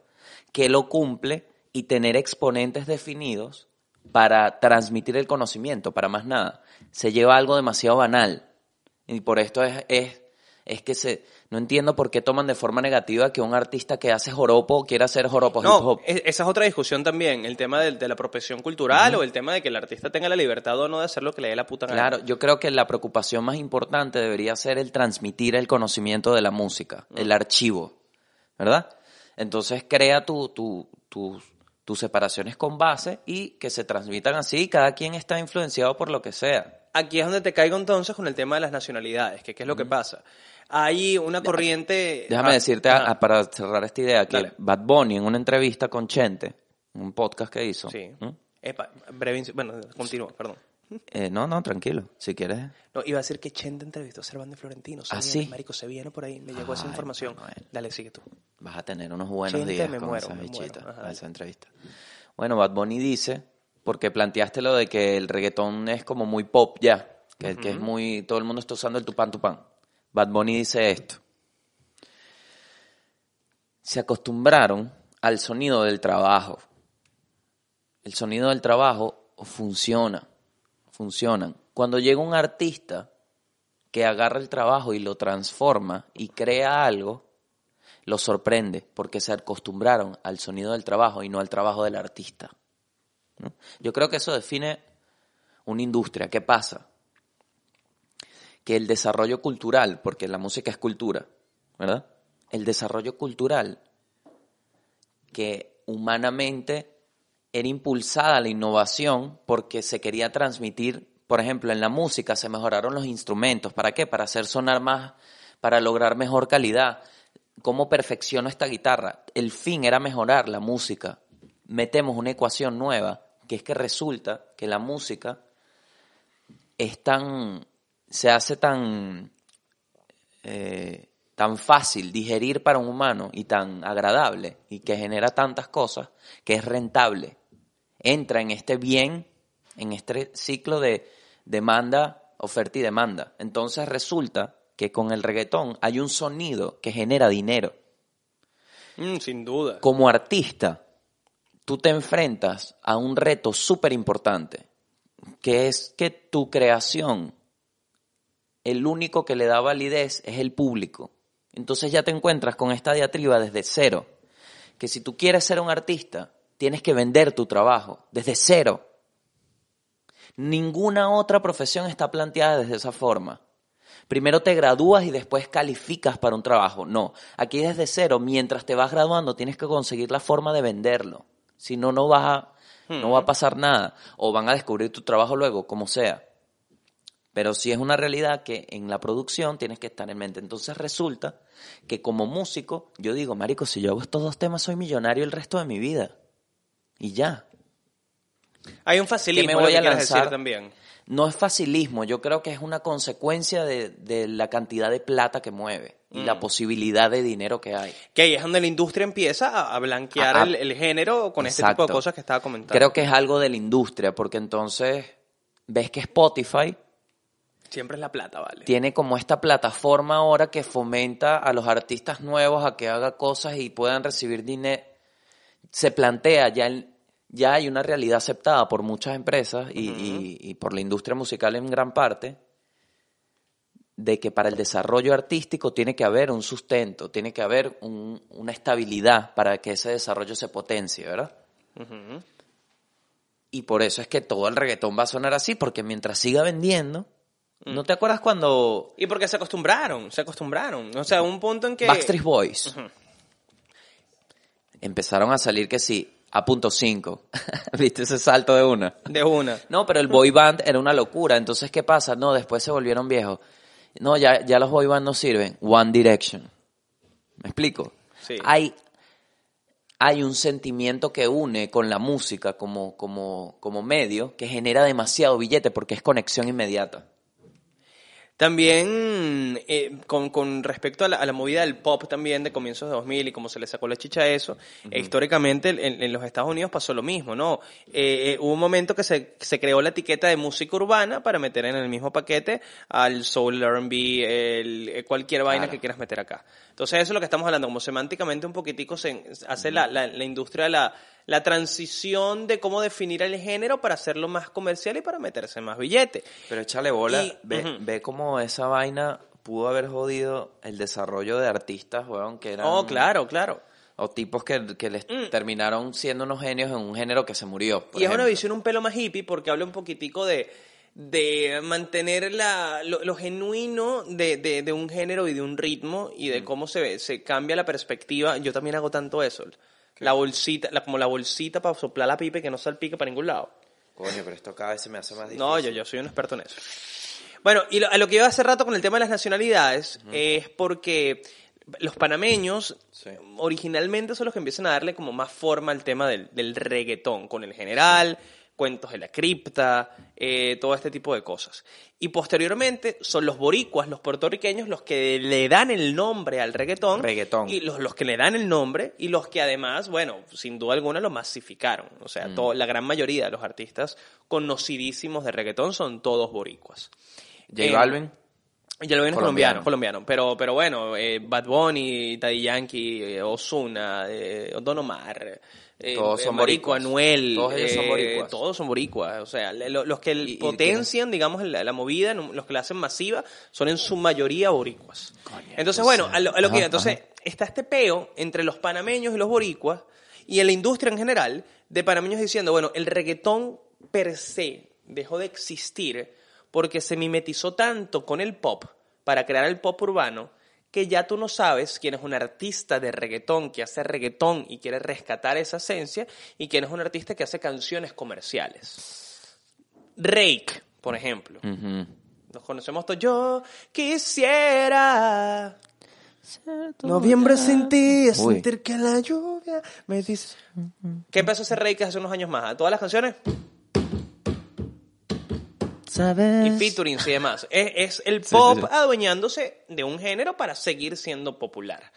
qué lo cumple y tener exponentes definidos para transmitir el conocimiento, para más nada. Se lleva algo demasiado banal. Y por esto es, es, es que se, no entiendo por qué toman de forma negativa que un artista que hace joropo quiera hacer joropo hip hop. esa es otra discusión también, el tema de, de la apropiación cultural o el tema de que el artista tenga la libertad o no de hacer lo que le dé la puta gana. Claro, yo creo que la preocupación más importante debería ser el transmitir el conocimiento de la música, el archivo, ¿verdad? Entonces crea tu, tu, tus- tus separaciones con base y que se transmitan así cada quien está influenciado por lo que sea. Aquí es donde te caigo entonces con el tema de las nacionalidades, que qué es lo que pasa. Hay una corriente... Déjame ah, decirte, ah, para cerrar esta idea, que Dale. Bad Bunny en una entrevista con Chente, un podcast que hizo, Sí. ¿Mm? Epa, breve, bueno, continúa, perdón. Eh, no, no, tranquilo, si quieres. No, iba a decir que Chente entrevistó a Servando Florentino. ¿Ah, viene, sí? Marico, se viene por ahí, me llegó esa información. Manuel. Dale, sigue tú. Vas a tener unos buenos Chente, días me con muero, esa me muero. bichita, Ajá, con dale. esa entrevista. Bueno, Bad Bunny dice, porque planteaste lo de que el reggaetón es como muy pop ya, que, que es muy, todo el mundo está usando el tupán tupán. Bad Bunny dice esto. Se acostumbraron al sonido del trabajo. El sonido del trabajo funciona, funcionan. Cuando llega un artista que agarra el trabajo y lo transforma y crea algo, lo sorprende porque se acostumbraron al sonido del trabajo y no al trabajo del artista. Yo creo que eso define una industria. ¿Qué pasa? Que el desarrollo cultural, porque la música es cultura, ¿verdad? El desarrollo cultural que humanamente era impulsada la innovación porque se quería transmitir, por ejemplo, en la música se mejoraron los instrumentos. ¿Para qué? Para hacer sonar más, para lograr mejor calidad. ¿Cómo perfecciono esta guitarra? El fin era mejorar la música. Metemos una ecuación nueva, que es que resulta que la música es tan, se hace tan, eh, tan fácil digerir para un humano y tan agradable y que genera tantas cosas que es rentable. Entra en este bien, en este ciclo de demanda, oferta y demanda. Entonces resulta que con el reggaetón hay un sonido que genera dinero. Mm, sin duda. Como artista, tú te enfrentas a un reto súper importante, que es que tu creación, el único que le da validez es el público. Entonces ya te encuentras con esta diatriba desde cero, que si tú quieres ser un artista, tienes que vender tu trabajo desde cero. Ninguna otra profesión está planteada desde esa forma. Primero te gradúas y después calificas para un trabajo. No, aquí desde cero, mientras te vas graduando, tienes que conseguir la forma de venderlo. Si no, no vas a, no va a pasar nada. O van a descubrir tu trabajo luego, como sea. Pero sí es una realidad que en la producción tienes que estar en mente. Entonces resulta que como músico, yo digo, Marico, si yo hago estos dos temas, soy millonario el resto de mi vida. Y ya. Hay un facilismo ¿Qué me lo voy que a lanzar? decir también. No es facilismo, yo creo que es una consecuencia de, de la cantidad de plata que mueve y Mm. la posibilidad de dinero que hay. Que ahí es donde la industria empieza a, a blanquear Ah, el, el género con este tipo de cosas que estaba comentando. Creo que es algo de la industria, porque entonces ves que Spotify Siempre es la plata, ¿vale? tiene como esta plataforma ahora que fomenta a los artistas nuevos a que hagan cosas y puedan recibir dinero. Se plantea ya, el- ya hay una realidad aceptada por muchas empresas y, y- y por la industria musical en gran parte de que para el desarrollo artístico tiene que haber un sustento, tiene que haber un- una estabilidad para que ese desarrollo se potencie, ¿verdad? Y por eso es que todo el reggaetón va a sonar así, porque mientras siga vendiendo, ¿no te acuerdas cuando Y porque se acostumbraron, se acostumbraron. O sea, un punto en que... Backstreet Boys empezaron a salir que sí, a punto 5. ¿Viste ese salto de una? De una. No, pero el boy band era una locura. Entonces, ¿qué pasa? No, después se volvieron viejos. No, ya, ya los boy band no sirven. One Direction. ¿Me explico? Sí. Hay, hay un sentimiento que une con la música como, como, como medio que genera demasiado billete porque es conexión inmediata. También eh, con, con respecto a la, a la movida del pop también de comienzos de 2000 y cómo se le sacó la chicha a eso, eh, históricamente en, en los Estados Unidos pasó lo mismo, ¿no? Eh, eh, hubo un momento que se, se creó la etiqueta de música urbana para meter en el mismo paquete al soul, el R&B, eh, cualquier vaina Claro. que quieras meter acá. Entonces eso es lo que estamos hablando, como semánticamente un poquitico se hace la, la, la industria la, la transición de cómo definir el género para hacerlo más comercial y para meterse más billete. Pero échale bola, Y- ve, ve cómo esa vaina pudo haber jodido el desarrollo de artistas, weón, que eran... Oh, claro, claro. O tipos que, que les terminaron siendo unos genios en un género que se murió. por y es una ejemplo. visión un pelo más hippie porque habla un poquitico de, de mantener la, lo, lo genuino de, de, de un género y de un ritmo y de cómo se, se cambia la perspectiva. Yo también hago tanto eso. La bolsita, la, como la bolsita para soplar la pipa y que no salpique para ningún lado. Coño, pero esto cada vez se me hace más difícil. No, yo, yo soy un experto en eso. Bueno, y lo, a lo que iba hace rato con el tema de las nacionalidades es porque los panameños Sí. originalmente son los que empiezan a darle como más forma al tema del, del reggaetón, con el general, cuentos de la cripta, eh, todo este tipo de cosas. Y posteriormente son los boricuas, los puertorriqueños, los que le dan el nombre al reggaetón. Reggaetón. Y los, los que le dan el nombre y los que además, bueno, sin duda alguna lo masificaron. O sea, todo- la gran mayoría de los artistas conocidísimos de reggaetón son todos boricuas. J Eh, Balvin. Ya lo viene Colombiano. colombiano. Pero, pero bueno, eh, Bad Bunny, Daddy Yankee, eh, Ozuna, eh, Don Omar, eh, Todos son Marico, boricuas. Anuel. Todos ellos son boricuas. Todos son boricuas. O sea, lo- los que Y- y potencian, digamos, la, la movida, los que la hacen masiva, son en su mayoría boricuas. Entonces, bueno, a lo, a lo que Ajá. Entonces, ajá. está este peo entre los panameños y los boricuas y en la industria en general de panameños diciendo, bueno, el reggaetón per se dejó de existir porque se mimetizó tanto con el pop para crear el pop urbano que ya tú no sabes quién es un artista de reggaetón que hace reggaetón y quiere rescatar esa esencia y quién es un artista que hace canciones comerciales. Rake, por ejemplo. Nos conocemos todos. Yo quisiera. Noviembre sin ti, sentir que la lluvia me dice. ¿Qué empezó a hacer Rey que hace unos años más? Todas las canciones y featurings y demás. Es, es el pop sí, sí. adueñándose de un género para seguir siendo popular.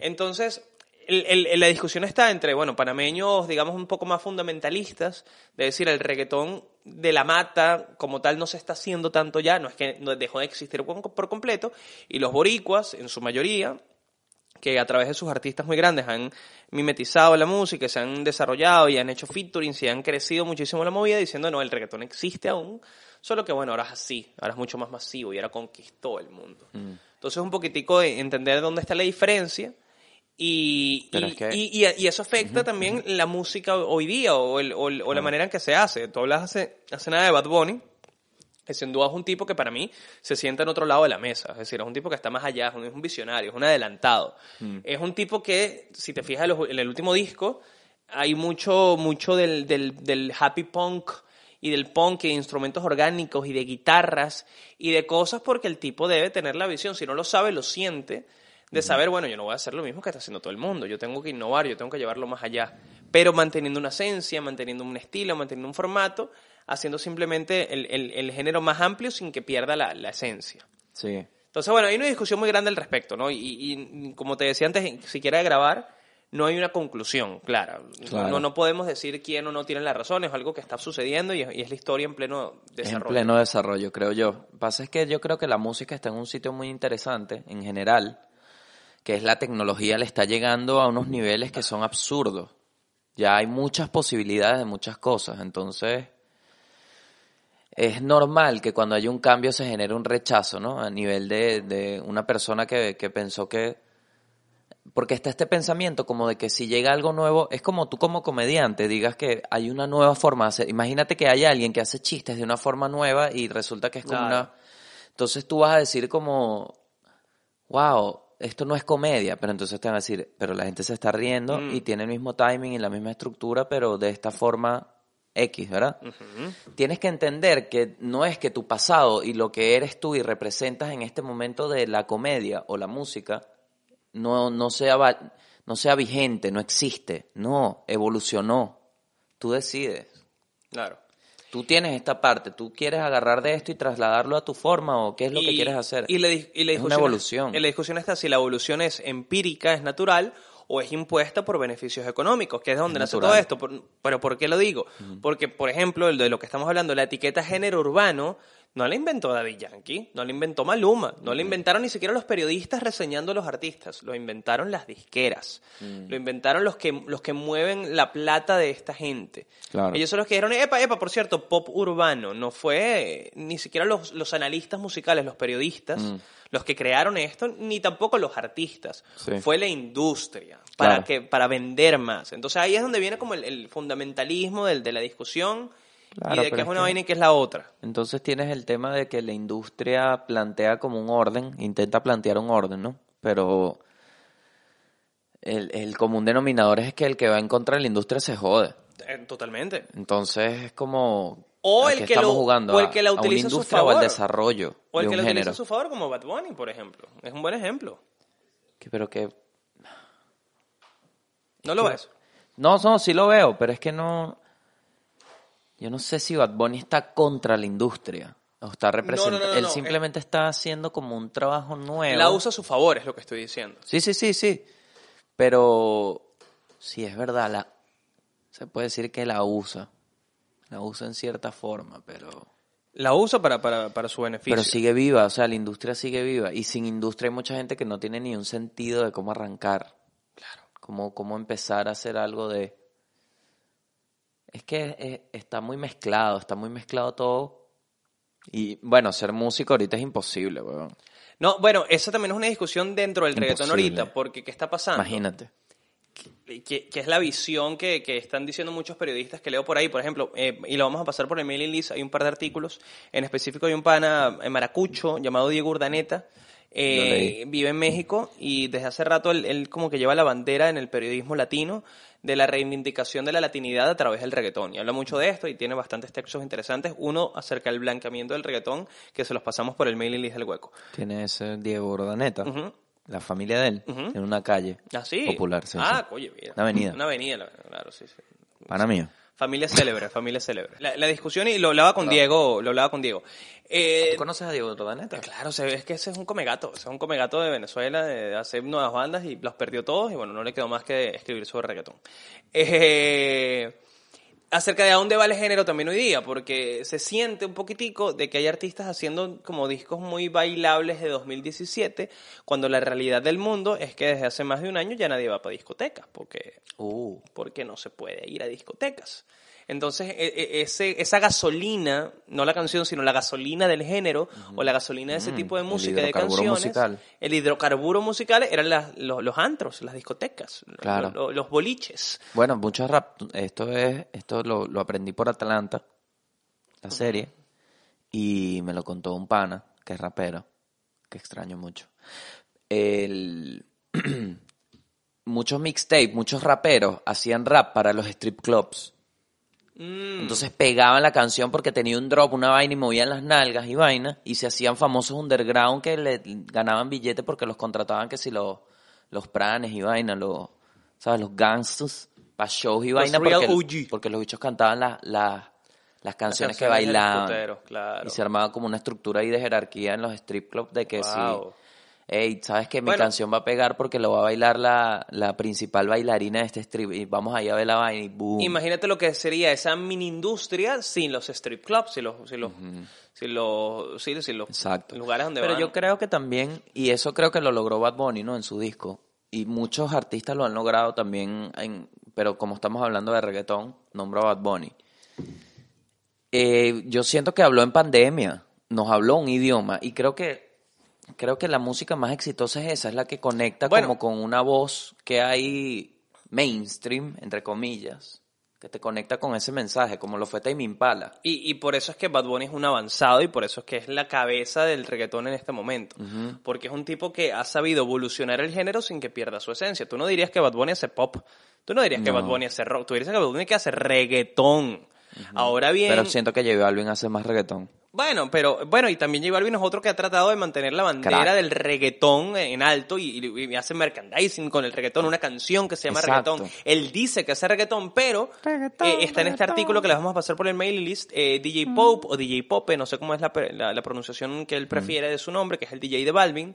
Entonces, el- el- la discusión está entre, bueno, panameños, digamos, un poco más fundamentalistas, de decir, el reggaetón de la mata como tal no se está haciendo tanto ya, no es que dejó de existir por completo, y los boricuas, en su mayoría, que a través de sus artistas muy grandes han mimetizado la música, se han desarrollado y han hecho featurings y han crecido muchísimo la movida diciendo, no, el reggaetón existe aún, solo que bueno, ahora es así, ahora es mucho más masivo y ahora conquistó el mundo. Mm. Entonces un poquitico de entender dónde está la diferencia y, y, es que- y- y- y eso afecta también la música hoy día o, el- o el- o la manera en que se hace. Tú hablas hace, hace nada de Bad Bunny, que sin duda es un tipo que para mí se sienta en otro lado de la mesa. Es decir, es un tipo que está más allá, es un, es un visionario, es un adelantado. Es un tipo que, si te fijas en, los- en el último disco, hay mucho, mucho del, del, del happy punk y del punk y de instrumentos orgánicos y de guitarras y de cosas porque el tipo debe tener la visión. Si no lo sabe, lo siente. De saber, bueno, yo no voy a hacer lo mismo que está haciendo todo el mundo. Yo tengo que innovar, yo tengo que llevarlo más allá. Pero manteniendo una esencia, manteniendo un estilo, manteniendo un formato, haciendo simplemente el, el- el género más amplio sin que pierda la, la esencia. Sí. Entonces, bueno, hay una discusión muy grande al respecto, ¿no? Y, y como te decía antes, siquiera de grabar, no hay una conclusión clara. Claro. No, no podemos decir quién o no tiene la razón, es algo que está sucediendo y es, y es la historia en pleno Es en desarrollo. pleno desarrollo, creo yo. Lo que pasa es que yo creo que la música está en un sitio muy interesante, en general, que es la tecnología le está llegando a unos niveles que son absurdos. Ya hay muchas posibilidades de muchas cosas, entonces es normal que cuando hay un cambio se genere un rechazo, ¿no? A nivel de, de una persona que, que pensó que... Porque está este pensamiento como de que si llega algo nuevo, es como tú como comediante digas que hay una nueva forma de hacer. Imagínate que hay alguien que hace chistes de una forma nueva y resulta que es como Claro. una... Entonces tú vas a decir como, wow, esto no es comedia, pero entonces te van a decir, pero la gente se está riendo Mm. y tiene el mismo timing y la misma estructura, pero de esta forma X, ¿verdad? Tienes que entender que no es que tu pasado y lo que eres tú y representas en este momento de la comedia o la música no, no, sea, no sea vigente, no existe. No, evolucionó. Tú decides. Claro. Tú tienes esta parte, tú quieres agarrar de esto y trasladarlo a tu forma o qué es lo que quieres hacer. Y la, dis- y Es una evolución. y la discusión está si la evolución es empírica, es natural, o es impuesta por beneficios económicos, que es donde Es nace natural. todo esto. Por- pero ¿por qué lo digo? Porque, por ejemplo, el de lo que estamos hablando, la etiqueta género urbano, no la inventó Daddy Yankee, no la inventó Maluma, no la inventaron ni siquiera los periodistas reseñando a los artistas, lo inventaron las disqueras, lo inventaron los que, los que mueven la plata de esta gente. Claro. Ellos son los que dijeron, epa, epa, por cierto, pop urbano, no fue ni siquiera los, los analistas musicales, los periodistas, Mm. los que crearon esto, ni tampoco los artistas, Sí. fue la industria, para, Claro. que, para vender más. Entonces ahí es donde viene como el, el fundamentalismo del, de la discusión Claro, y de que es una vaina y que es la otra. Entonces tienes el tema de que la industria plantea como un orden, intenta plantear un orden, ¿no? Pero el, el común denominador es que el que va en contra de la industria se jode. Eh, Totalmente. Entonces es como... O ¿a el que estamos lo- jugando? o el ¿A- que la a una utiliza a su industria o al favor. desarrollo O el de que lo utiliza a su favor, como Bad Bunny, por ejemplo. Es un buen ejemplo. Que- Pero que... ¿No lo ves? No, no, sí lo veo, pero es que no... Yo no sé si Bad Bunny está contra la industria. O está representando... no, no, Él no, simplemente está haciendo como un trabajo nuevo. La usa a su favor, es lo que estoy diciendo. Sí, sí, sí, sí. Pero sí es verdad, la, se puede decir que la usa. La usa en cierta forma, pero La usa para, para, para su beneficio. Pero sigue viva, o sea, la industria sigue viva. Y sin industria hay mucha gente que no tiene ni un sentido de cómo arrancar. Claro. Cómo, cómo empezar a hacer algo de... Es que eh, está muy mezclado, está muy mezclado todo. Y bueno, ser músico ahorita es imposible, weón. No, bueno, esa también es una discusión dentro del reggaetón Imposible. ahorita, porque ¿qué está pasando? Imagínate. que, que es la visión que, que están diciendo muchos periodistas que leo por ahí, por ejemplo, eh, y lo vamos a pasar por el mailing list, hay un par de artículos, en específico hay un pana en Maracucho llamado Diego Urdaneta, eh, vive en México y desde hace rato él, él como que lleva la bandera en el periodismo latino de la reivindicación de la latinidad a través del reggaetón. Y habla mucho de esto y tiene bastantes textos interesantes. Uno acerca del blanqueamiento del reggaetón, que se los pasamos por el mailing list del hueco. Tiene ese Diego Urdaneta, Ujú. la familia de él, en una calle ¿Ah, sí? popular. sí, ah, sí. oye, mira. Una avenida. Una avenida, la- claro, sí, sí. Pana mío. Familia célebre, familia célebre. La, la discusión, y lo hablaba con Diego, lo hablaba con Diego. Eh, ¿Tú conoces a Diego Urdaneta? claro, es que ese es un comegato, ese es un comegato de Venezuela, de hacer nuevas bandas y los perdió todos y bueno, no le quedó más que escribir sobre reggaetón. Eh, acerca de a dónde va el género también hoy día, porque se siente un poquitico de que hay artistas haciendo como discos muy bailables de 2017, cuando la realidad del mundo es que desde hace más de un año ya nadie va para discotecas, porque Uh, porque no se puede ir a discotecas. Entonces, e- e- ese, esa gasolina, no la canción, sino la gasolina del género, o la gasolina de ese Mm, tipo de música, de canciones, musical. el hidrocarburo musical eran las- los, los antros, las discotecas, Claro. los boliches. Bueno, muchos rap, esto es, esto lo, lo aprendí por Atlanta, la serie, y me lo contó un pana, que es rapero, que extraño mucho. El, muchos mixtapes, muchos raperos hacían rap para los strip clubs. Mm, Entonces pegaban la canción porque tenía un drop, una vaina y movían las nalgas y vaina, y se hacían famosos underground que le ganaban billetes porque los contrataban que si los, los pranes y vaina, los, ¿sabes? Los gangsters, para shows y Los vaina real porque, OG. porque los bichos cantaban las, las, las canciones que canciones bailaban. claro. Y se armaba como una estructura ahí de jerarquía en los strip clubs de que Wow. si, hey, sabes que mi Bueno. canción va a pegar porque lo va a bailar la, la principal bailarina de este strip y vamos ahí a ver la vaina y boom. Imagínate lo que sería esa mini industria sin los strip clubs, sin los, sin los, sin los, sí, sin los Exacto. lugares donde Pero van. yo creo que también, y eso creo que lo logró Bad Bunny, ¿no? En su disco. Y muchos artistas lo han logrado también, en, pero como estamos hablando de reggaetón, nombro a Bad Bunny. Eh, yo siento que habló en pandemia, nos habló un idioma, y creo que creo que la música más exitosa es esa, es la que conecta Bueno. como con una voz que hay mainstream, entre comillas, que te conecta con ese mensaje, como lo fue Tame Impala. Y, y por eso es que Bad Bunny es un avanzado y por eso es que es la cabeza del reggaetón en este momento. Porque es un tipo que ha sabido evolucionar el género sin que pierda su esencia. Tú no dirías que Bad Bunny hace pop. Tú no dirías que. Bad Bunny hace rock. Tú dirías que Bad Bunny que hace reggaetón. Ahora bien... Pero siento que J Balvin hace más reggaetón. Bueno, pero bueno, y también J Balvin es otro que ha tratado de mantener la bandera Crack. del reggaetón en alto y, y- y hace merchandising con el reggaetón, una canción que se llama Exacto. reggaetón. Él dice que hace reggaetón, pero eh, está en este artículo que le vamos a pasar por el mail list, eh, DJ Pope o DJ Pope, no sé cómo es la, pre- la- la pronunciación que él prefiere de su nombre, que es el DJ de Balvin,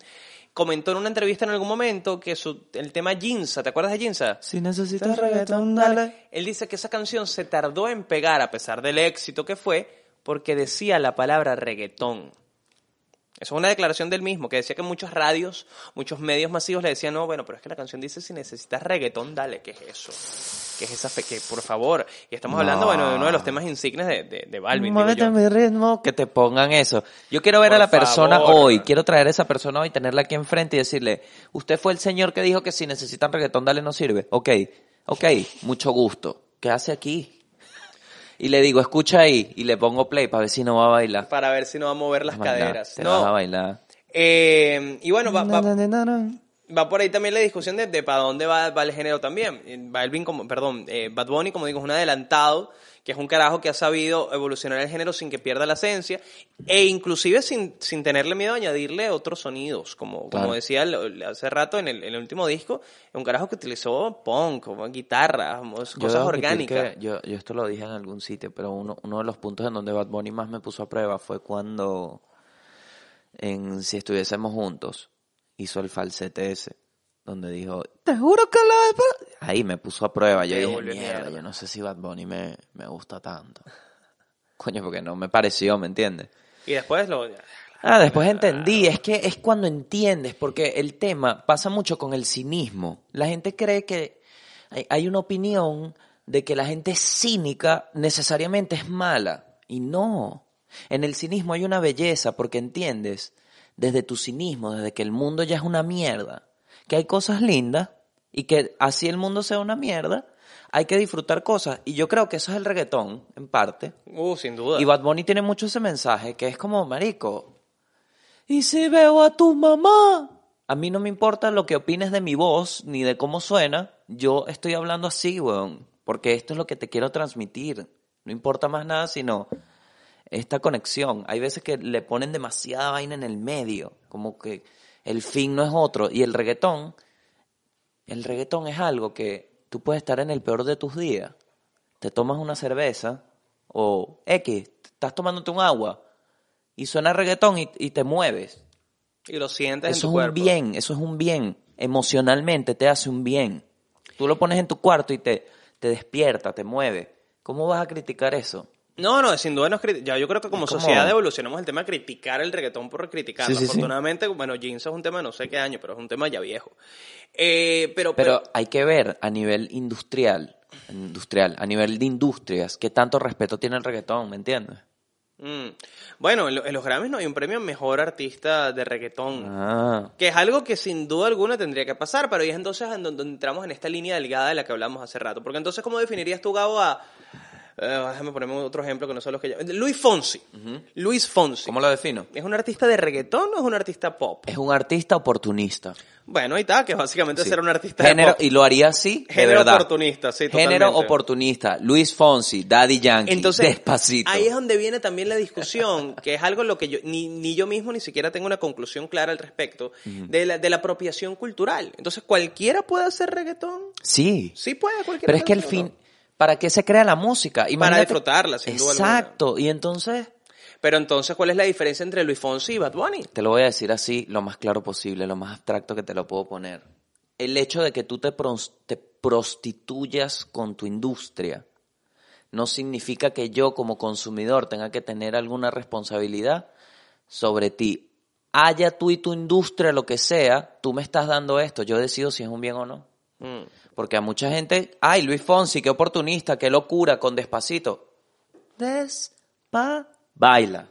comentó en una entrevista en algún momento que su, el tema Ginza, ¿te acuerdas de Ginza? Si necesitas reggaetón, dale. Él dice que esa canción se tardó en pegar a pesar del éxito que fue porque decía la palabra reggaetón. Eso es una declaración del mismo, que decía que muchos radios, muchos medios masivos le decían, no, bueno, pero es que la canción dice si necesitas reggaetón, dale, ¿qué es eso? ¿Qué es esa fe? Que por favor, y estamos hablando, bueno, de uno de los temas insignes de, de, de Balvin. Muévete mi ritmo. Que te pongan eso. Yo quiero ver Por a la persona hoy. Quiero traer a esa persona hoy, tenerla aquí enfrente y decirle, usted fue el señor que dijo que si necesitan reggaetón, dale, no sirve. Ok, ok, mucho gusto. ¿Qué hace aquí? Y le digo, escucha ahí, y le pongo play para ver si no va a bailar. Para ver si no va a mover las caderas. Te vas a No, bailar. eh, y bueno, va, va- por ahí también la discusión de, de para dónde va, va el género también. Eh, Balvin, como, perdón, eh, Bad Bunny, como digo, es un adelantado, que es un carajo que ha sabido evolucionar el género sin que pierda la esencia, e inclusive sin, sin tenerle miedo a añadirle otros sonidos, como, Claro. como decía el- hace rato en el, en el último disco, es un carajo que utilizó punk, como guitarra, Yo cosas orgánicas. yo, yo esto lo dije en algún sitio, pero uno, uno de los puntos en donde Bad Bunny más me puso a prueba fue cuando, en Si estuviésemos juntos, hizo el falsete ese, donde dijo, te juro que la... Ahí me puso a prueba, yo dije, mierda, mierda". yo no sé si Bad Bunny me, me gusta tanto. Coño, porque no me pareció, ¿me entiendes? Y después lo... Ah, después entendí, es que es cuando entiendes, porque el tema pasa mucho con el cinismo. La gente cree que hay, hay una opinión de que la gente cínica necesariamente es mala, y no. En el cinismo hay una belleza, porque entiendes desde tu cinismo, desde que el mundo ya es una mierda, que hay cosas lindas y que así el mundo sea una mierda, hay que disfrutar cosas. Y yo creo que eso es el reggaetón, en parte. Uh, sin duda. Y Bad Bunny tiene mucho ese mensaje que es como, marico, y si veo a tu mamá, a mí no me importa lo que opines de mi voz ni de cómo suena, yo estoy hablando así, weón, porque esto es lo que te quiero transmitir. No importa más nada sino esta conexión. Hay veces que le ponen demasiada vaina en el medio, como que el fin no es otro. Y el reggaetón, el reggaetón es algo que tú puedes estar en el peor de tus días, te tomas una cerveza o X, estás tomándote un agua y suena reggaetón y, y te mueves. Y lo sientes en Eso tu es cuerpo. un bien, eso es un bien. Emocionalmente te hace un bien. Tú lo pones en tu cuarto y te, te despierta, te mueve. ¿Cómo vas a criticar eso? No, no, sin duda nos ya yo creo que como, sociedad evolucionamos el tema de criticar el reggaetón por criticarlo. Sí, sí, sí. Afortunadamente, bueno, jeans es un tema no sé qué año, pero es un tema ya viejo. Eh, pero, Pero hay que ver a nivel industrial, industrial, a nivel de industrias, qué tanto respeto tiene el reggaetón, ¿me entiendes? Mm. Bueno, en, lo- en los Grammys no hay un premio mejor artista de reggaetón. Ah, Que es algo que sin duda alguna tendría que pasar, pero ahí es entonces en donde entramos en esta línea delgada de la que hablamos hace rato. Porque entonces, ¿cómo definirías tú, Gabo, a... eh, déjame ponerme otro ejemplo que no son los que yo... Luis Fonsi. Luis Fonsi. ¿cómo lo defino? ¿Es un artista de reggaetón o es un artista pop? Es un artista oportunista. Bueno, ahí está, que básicamente Sí. ser un artista Género, de pop. y lo haría así, de Género verdad. oportunista, sí, Género totalmente. oportunista. Luis Fonsi, Daddy Yankee, Entonces, Despacito. ahí es donde viene también la discusión, que es algo lo que yo, ni, ni yo mismo ni siquiera tengo una conclusión clara al respecto, de, la, de la apropiación cultural. Entonces, ¿cualquiera puede hacer reggaetón? Sí. Sí puede, cualquiera Pero es que el hacerlo. ¿Para qué se crea la música? Imagínate- disfrutarla, sin duda alguna. Exacto. Y entonces, Pero entonces, ¿cuál es la diferencia entre Luis Fonsi y Bad Bunny? te lo voy a decir así, lo más claro posible, lo más abstracto que te lo puedo poner. El hecho de que tú te, te prostituyas con tu industria no significa que yo como consumidor tenga que tener alguna responsabilidad sobre ti. Haya tú y tu industria lo que sea, tú me estás dando esto, yo decido si es un bien o no. Mm. Porque a mucha gente, ay, Luis Fonsi, qué oportunista, qué locura, con despacito. Despa, baila.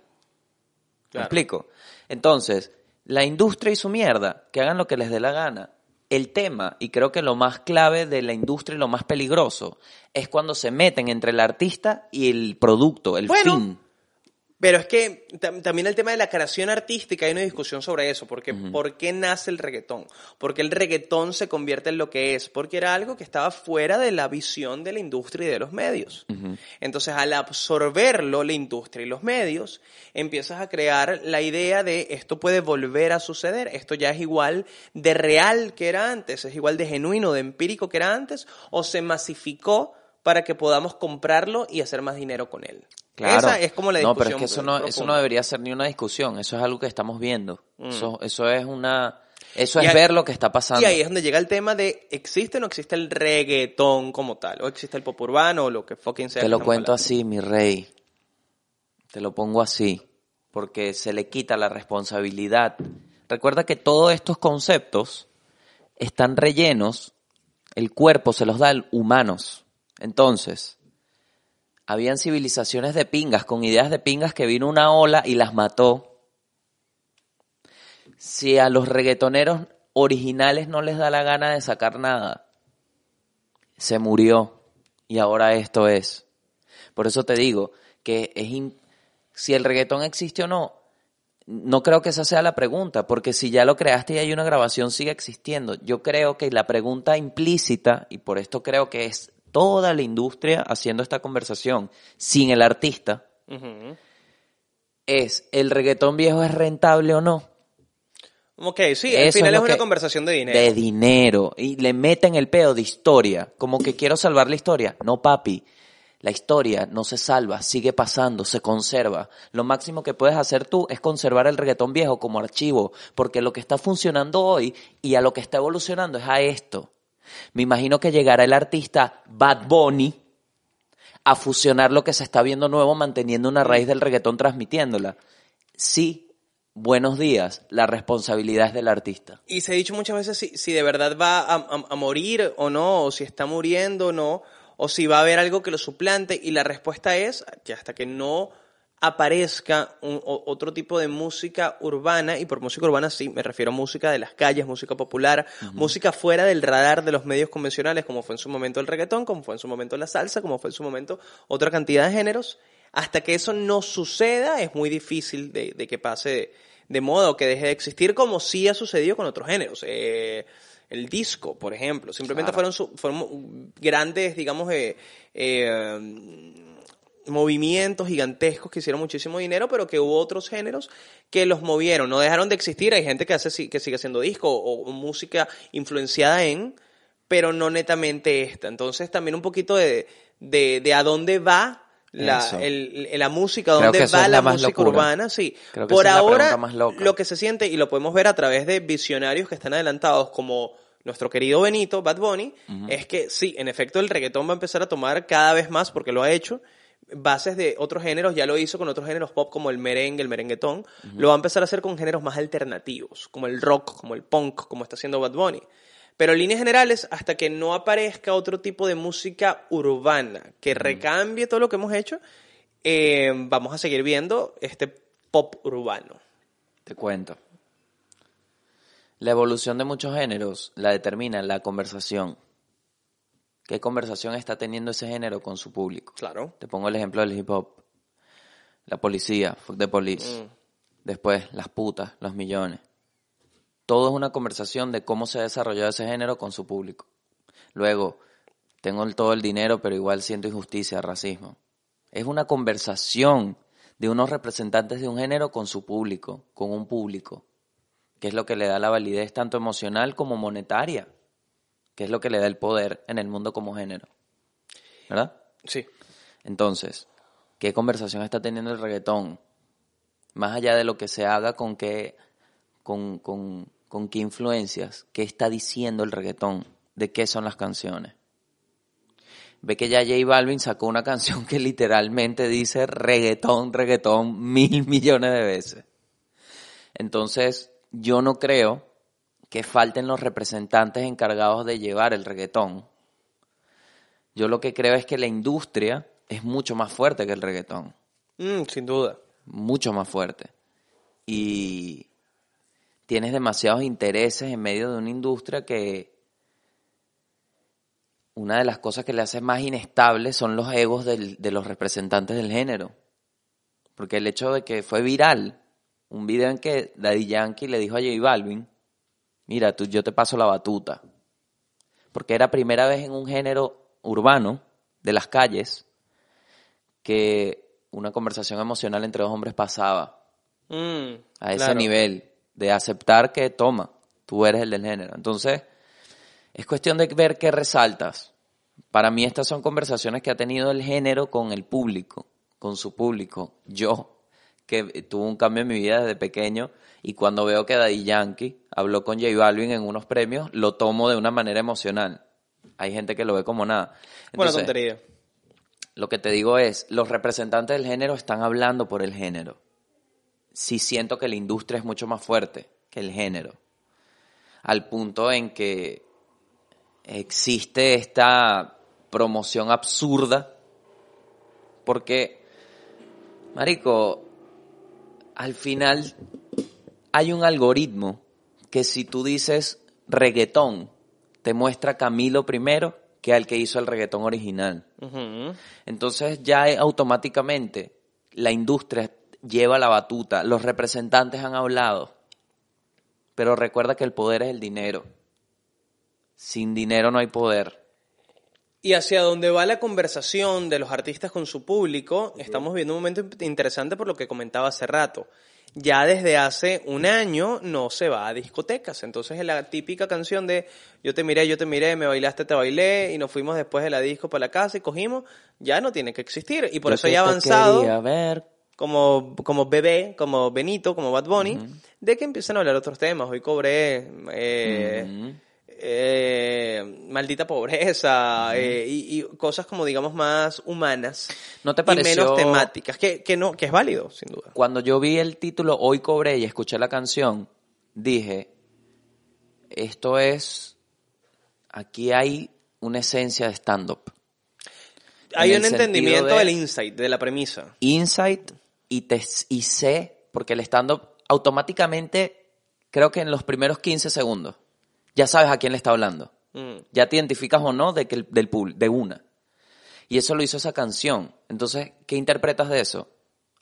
¿Me explico? Entonces, la industria y su mierda, que hagan lo que les dé la gana. El tema, y creo que lo más clave de la industria y lo más peligroso, es cuando se meten entre el artista y el producto, el Bueno, fin. Pero es que tam- también el tema de la creación artística hay una discusión sobre eso, porque ¿por qué nace el reggaetón? ¿Por qué el reggaetón se convierte en lo que es? Porque era algo que estaba fuera de la visión de la industria y de los medios. Entonces, al absorberlo la industria y los medios, empiezas a crear la idea de esto puede volver a suceder, esto ya es igual de real que era antes, es igual de genuino, de empírico que era antes, o se masificó para que podamos comprarlo y hacer más dinero con él. Claro. Esa es como la No, discusión. pero es que eso no, eso no debería ser ni una discusión, eso es algo que estamos viendo. Eso, eso es una, eso Mm. Y es ahí- ver lo que está pasando. Y ahí es donde llega el tema de ¿existe o no existe el reggaetón como tal? ¿O existe el pop urbano o lo que fucking sea? Te lo cuento así, mi rey. Te lo pongo así, porque se le quita la responsabilidad. Recuerda que todos estos conceptos están rellenos, el cuerpo se los da a humanos. Entonces, habían civilizaciones de pingas, con ideas de pingas que vino una ola y las mató. Si a los reggaetoneros originales no les da la gana de sacar nada, se murió y ahora esto es. Por eso te digo que es si el reggaetón existe o no, no creo que esa sea la pregunta, porque si ya lo creaste y hay una grabación, sigue existiendo. Yo creo que la pregunta implícita, y por esto creo que es toda la industria haciendo esta conversación sin el artista, es, ¿el reggaetón viejo es rentable o no? Ok, sí, al final es, lo una conversación de dinero. De dinero. Y le meten el pedo de historia. Como que quiero salvar la historia. No, papi. La historia no se salva, sigue pasando, se conserva. Lo máximo que puedes hacer tú es conservar el reggaetón viejo como archivo, porque lo que está funcionando hoy y a lo que está evolucionando es a esto. Me imagino que llegará el artista Bad Bunny a fusionar lo que se está viendo nuevo, manteniendo una raíz del reggaetón, transmitiéndola. Sí, buenos días, la responsabilidad es del artista. Y se ha dicho muchas veces si, si de verdad va a, a- a morir o no, o si está muriendo o no, o si va a haber algo que lo suplante. Y la respuesta es que hasta que no aparezca un- otro tipo de música urbana, y por música urbana sí, me refiero a música de las calles, música popular, música fuera del radar de los medios convencionales, como fue en su momento el reggaetón, como fue en su momento la salsa, como fue en su momento otra cantidad de géneros. Hasta que eso no suceda, es muy difícil de, de que pase de, de moda o que deje de existir, como sí ha sucedido con otros géneros. Eh, el disco, por ejemplo, simplemente Claro. fueron grandes, digamos, eh, eh, movimientos gigantescos que hicieron muchísimo dinero, pero que hubo otros géneros que los movieron, no dejaron de existir. Hay gente que hace que sigue haciendo disco o, o música influenciada en, pero no netamente esta. Entonces también un poquito de, de, de a dónde va la, el- la música, dónde va la, música locura. urbana, sí. Creo que Por ahora, lo que se siente, y lo podemos ver a través de visionarios que están adelantados, como nuestro querido Benito, Bad Bunny, es que sí, en efecto el reggaetón va a empezar a tomar cada vez más, porque lo ha hecho, bases de otros géneros, ya lo hizo con otros géneros pop como el merengue, el merenguetón, lo va a empezar a hacer con géneros más alternativos, como el rock, como el punk, como está haciendo Bad Bunny. Pero en líneas generales, hasta que no aparezca otro tipo de música urbana que recambie todo lo que hemos hecho, eh, vamos a seguir viendo este pop urbano. Te cuento. La evolución de muchos géneros la determina la conversación. ¿Qué conversación está teniendo ese género con su público? Claro. Te pongo el ejemplo del hip hop. La policía, fuck the police. Mm. Después, las putas, los millones. Todo es una conversación de cómo se ha desarrollado ese género con su público. Luego, tengo el- todo el dinero, pero igual siento injusticia, racismo. Es una conversación de unos representantes de un género con su público, con un público, que es lo que le da la validez tanto emocional como monetaria, que es lo que le da el poder en el mundo como género. ¿Verdad? Sí. Entonces, ¿qué conversación está teniendo el reggaetón? Más allá de lo que se haga con qué, con, con, con qué influencias, qué está diciendo el reggaetón, de qué son las canciones. Ve que ya J Balvin sacó una canción que literalmente dice reggaetón, reggaetón mil millones de veces. Entonces, yo no creo que falten los representantes encargados de llevar el reggaetón. Yo lo que creo es que la industria es mucho más fuerte que el reggaetón, Mm, sin duda. mucho más fuerte. Y tienes demasiados intereses en medio de una industria que una de las cosas que le hace más inestable son los egos del- de los representantes del género. Porque el hecho de que fue viral un video en que Daddy Yankee le dijo a J Balvin, mira, tú, yo te paso la batuta. Porque era primera vez en un género urbano, de las calles, que una conversación emocional entre dos hombres pasaba Mm, a ese claro. nivel de aceptar que toma, tú eres el del género. Entonces, es cuestión de ver qué resaltas. Para mí estas son conversaciones que ha tenido el género con el público, con su público. Yo, que tuve un cambio en mi vida desde pequeño y cuando veo que Daddy Yankee habló con J Balvin en unos premios, lo tomo de una manera emocional. Hay gente que lo ve como nada. Buena Entonces, tontería. lo que te digo es, los representantes del género están hablando por el género. Sí siento que la industria es mucho más fuerte que el género. Al punto en que existe esta promoción absurda. Porque, Marico, al final hay un algoritmo que si tú dices reggaetón, te muestra Camilo primero que al que hizo el reggaetón original. Entonces ya automáticamente la industria lleva la batuta, los representantes han hablado, pero recuerda que el poder es el dinero. Sin dinero no hay poder. Y hacia dónde va la conversación de los artistas con su público, estamos viendo un momento interesante por lo que comentaba hace rato. Ya desde hace un año no se va a discotecas, entonces es la típica canción de yo te miré, yo te miré, me bailaste, te bailé y nos fuimos después de la disco para la casa y cogimos, ya no tiene que existir. Y por Yo eso ya ha avanzado ver. como, como bebé, como Benito, como Bad Bunny, de que empiezan a hablar otros temas. Hoy cobré... eh, eh, eh, maldita pobreza eh, y, y cosas como digamos más humanas ¿No te y pareció menos temáticas, que, que no, que es válido, sin duda. Cuando yo vi el título Hoy cobré y escuché la canción, dije, esto es, aquí hay una esencia de stand-up. Hay en un entendimiento de- del insight, de la premisa. Insight y, te, y sé, porque el stand-up automáticamente, creo que en los primeros 15 segundos, ya sabes a quién le está hablando. Mm. Ya te identificas o no de que el- del de una. Y eso lo hizo esa canción. Entonces, ¿qué interpretas de eso?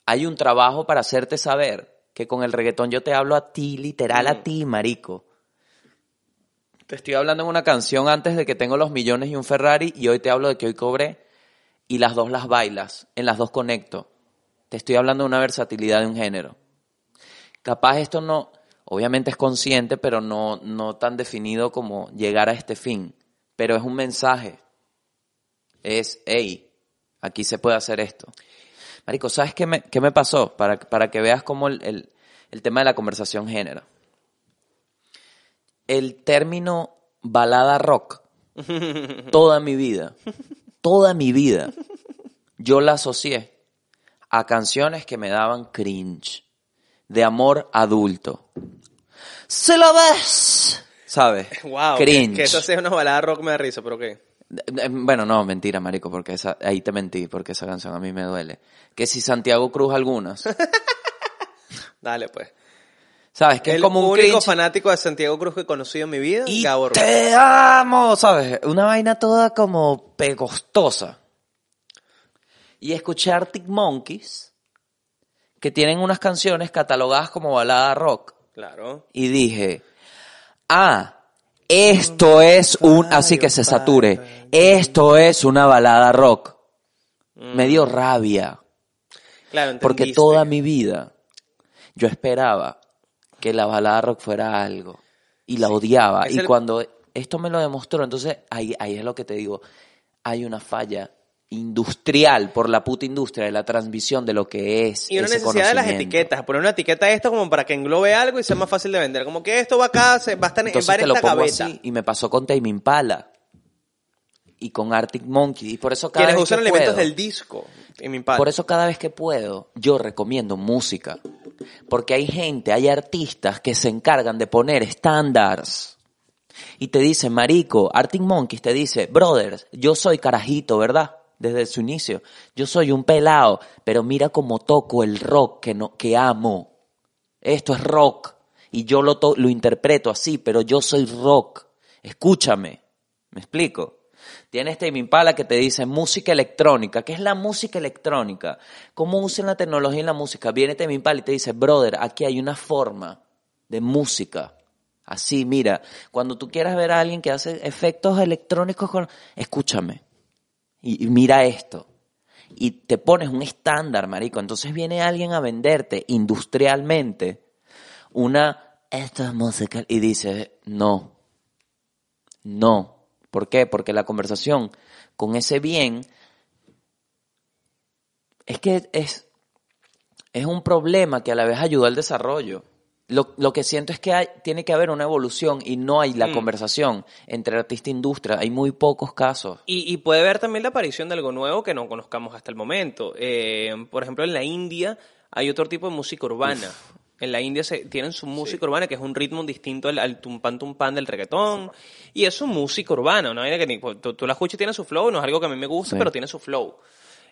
Hay un trabajo para hacerte saber que con el reggaetón yo te hablo a ti, literal a ti, marico. Te estoy hablando en una canción antes de que tengo los millones y un Ferrari y hoy te hablo de que hoy cobré y las dos las bailas, en las dos conecto. Te estoy hablando de una versatilidad de un género. Capaz esto no, obviamente es consciente, pero no, no tan definido como llegar a este fin. Pero es un mensaje. Es, hey, aquí se puede hacer esto. Marico, ¿sabes qué me, qué me pasó? Para, para que veas cómo el, el- el tema de la conversación genera. El término balada rock, toda mi vida, toda mi vida, yo la asocié a canciones que me daban cringe, de amor adulto. ¡Se lo ves! ¿Sabes? Wow, que, Cringe. que eso sea una balada rock me da risa, pero ¿qué? Eh, Bueno, no, mentira, marico, porque esa, ahí te mentí, porque esa canción a mí me duele. Que si Santiago Cruz algunas, Dale, pues. ¿sabes? Que el es como un único cringe. fanático de Santiago Cruz que he conocido en mi vida, y Gabo te amo, ¿sabes? Una vaina toda como pegostosa. Y escuché Arctic Monkeys, que tienen unas canciones catalogadas como balada rock. Claro. Y dije, ah, esto es un, así que se sature, esto es una balada rock. Me dio rabia. Claro, Porque toda mi vida yo esperaba que la balada rock fuera algo y la odiaba. Y el- cuando esto me lo demostró, entonces ahí, ahí es lo que te digo, hay una falla industrial por la puta industria de la transmisión de lo que es. Y una ese necesidad de las etiquetas, poner una etiqueta a esto como para que englobe algo y sea más fácil de vender. Como que esto va acá, se, va a estar, en- Entonces va en te lo esta pongo gaveta. así y me pasó con Tame Impala y con Arctic Monkey y por eso cada Quienes vez usan que elementos puedo- del disco en mi. Por eso cada vez que puedo, yo recomiendo música. Porque hay gente, hay artistas que se encargan de poner estándares. Y te dicen, marico, Arctic Monkeys te dice, brothers, yo soy carajito, ¿verdad? Desde su inicio. Yo soy un pelado, pero mira cómo toco el rock que, no, que amo. Esto es rock. Y yo lo, lo interpreto así, pero yo soy rock. Escúchame. ¿Me explico? Tienes Tame Impala que te dice música electrónica. ¿Qué es la música electrónica? ¿Cómo usan la tecnología en la música? Viene Tame Impala y te dice, brother, aquí hay una forma de música. Así, mira, cuando tú quieras ver a alguien que hace efectos electrónicos con... Escúchame. Y, mira esto. Y te pones un estándar, marico. Entonces viene alguien a venderte industrialmente una... Esto es música. Y dices, no. No. ¿Por qué? Porque la conversación con ese bien es que es, es un problema que a la vez ayuda al desarrollo. Lo, lo que siento es que hay- tiene que haber una evolución y no hay la Mm. conversación entre artista e industria. Hay muy pocos casos. Y, y puede haber también la aparición de algo nuevo que no conozcamos hasta el momento. Eh, por ejemplo, en la India hay otro tipo de música urbana. En la India se, tienen su música urbana, que es un ritmo distinto al, al tumpan tumpan del reggaetón. Y es su música urbana, una vaina que ni- pues, tú, tú la escuchas y tiene su flow, no es algo que a mí me gusta, Sí. pero tiene su flow.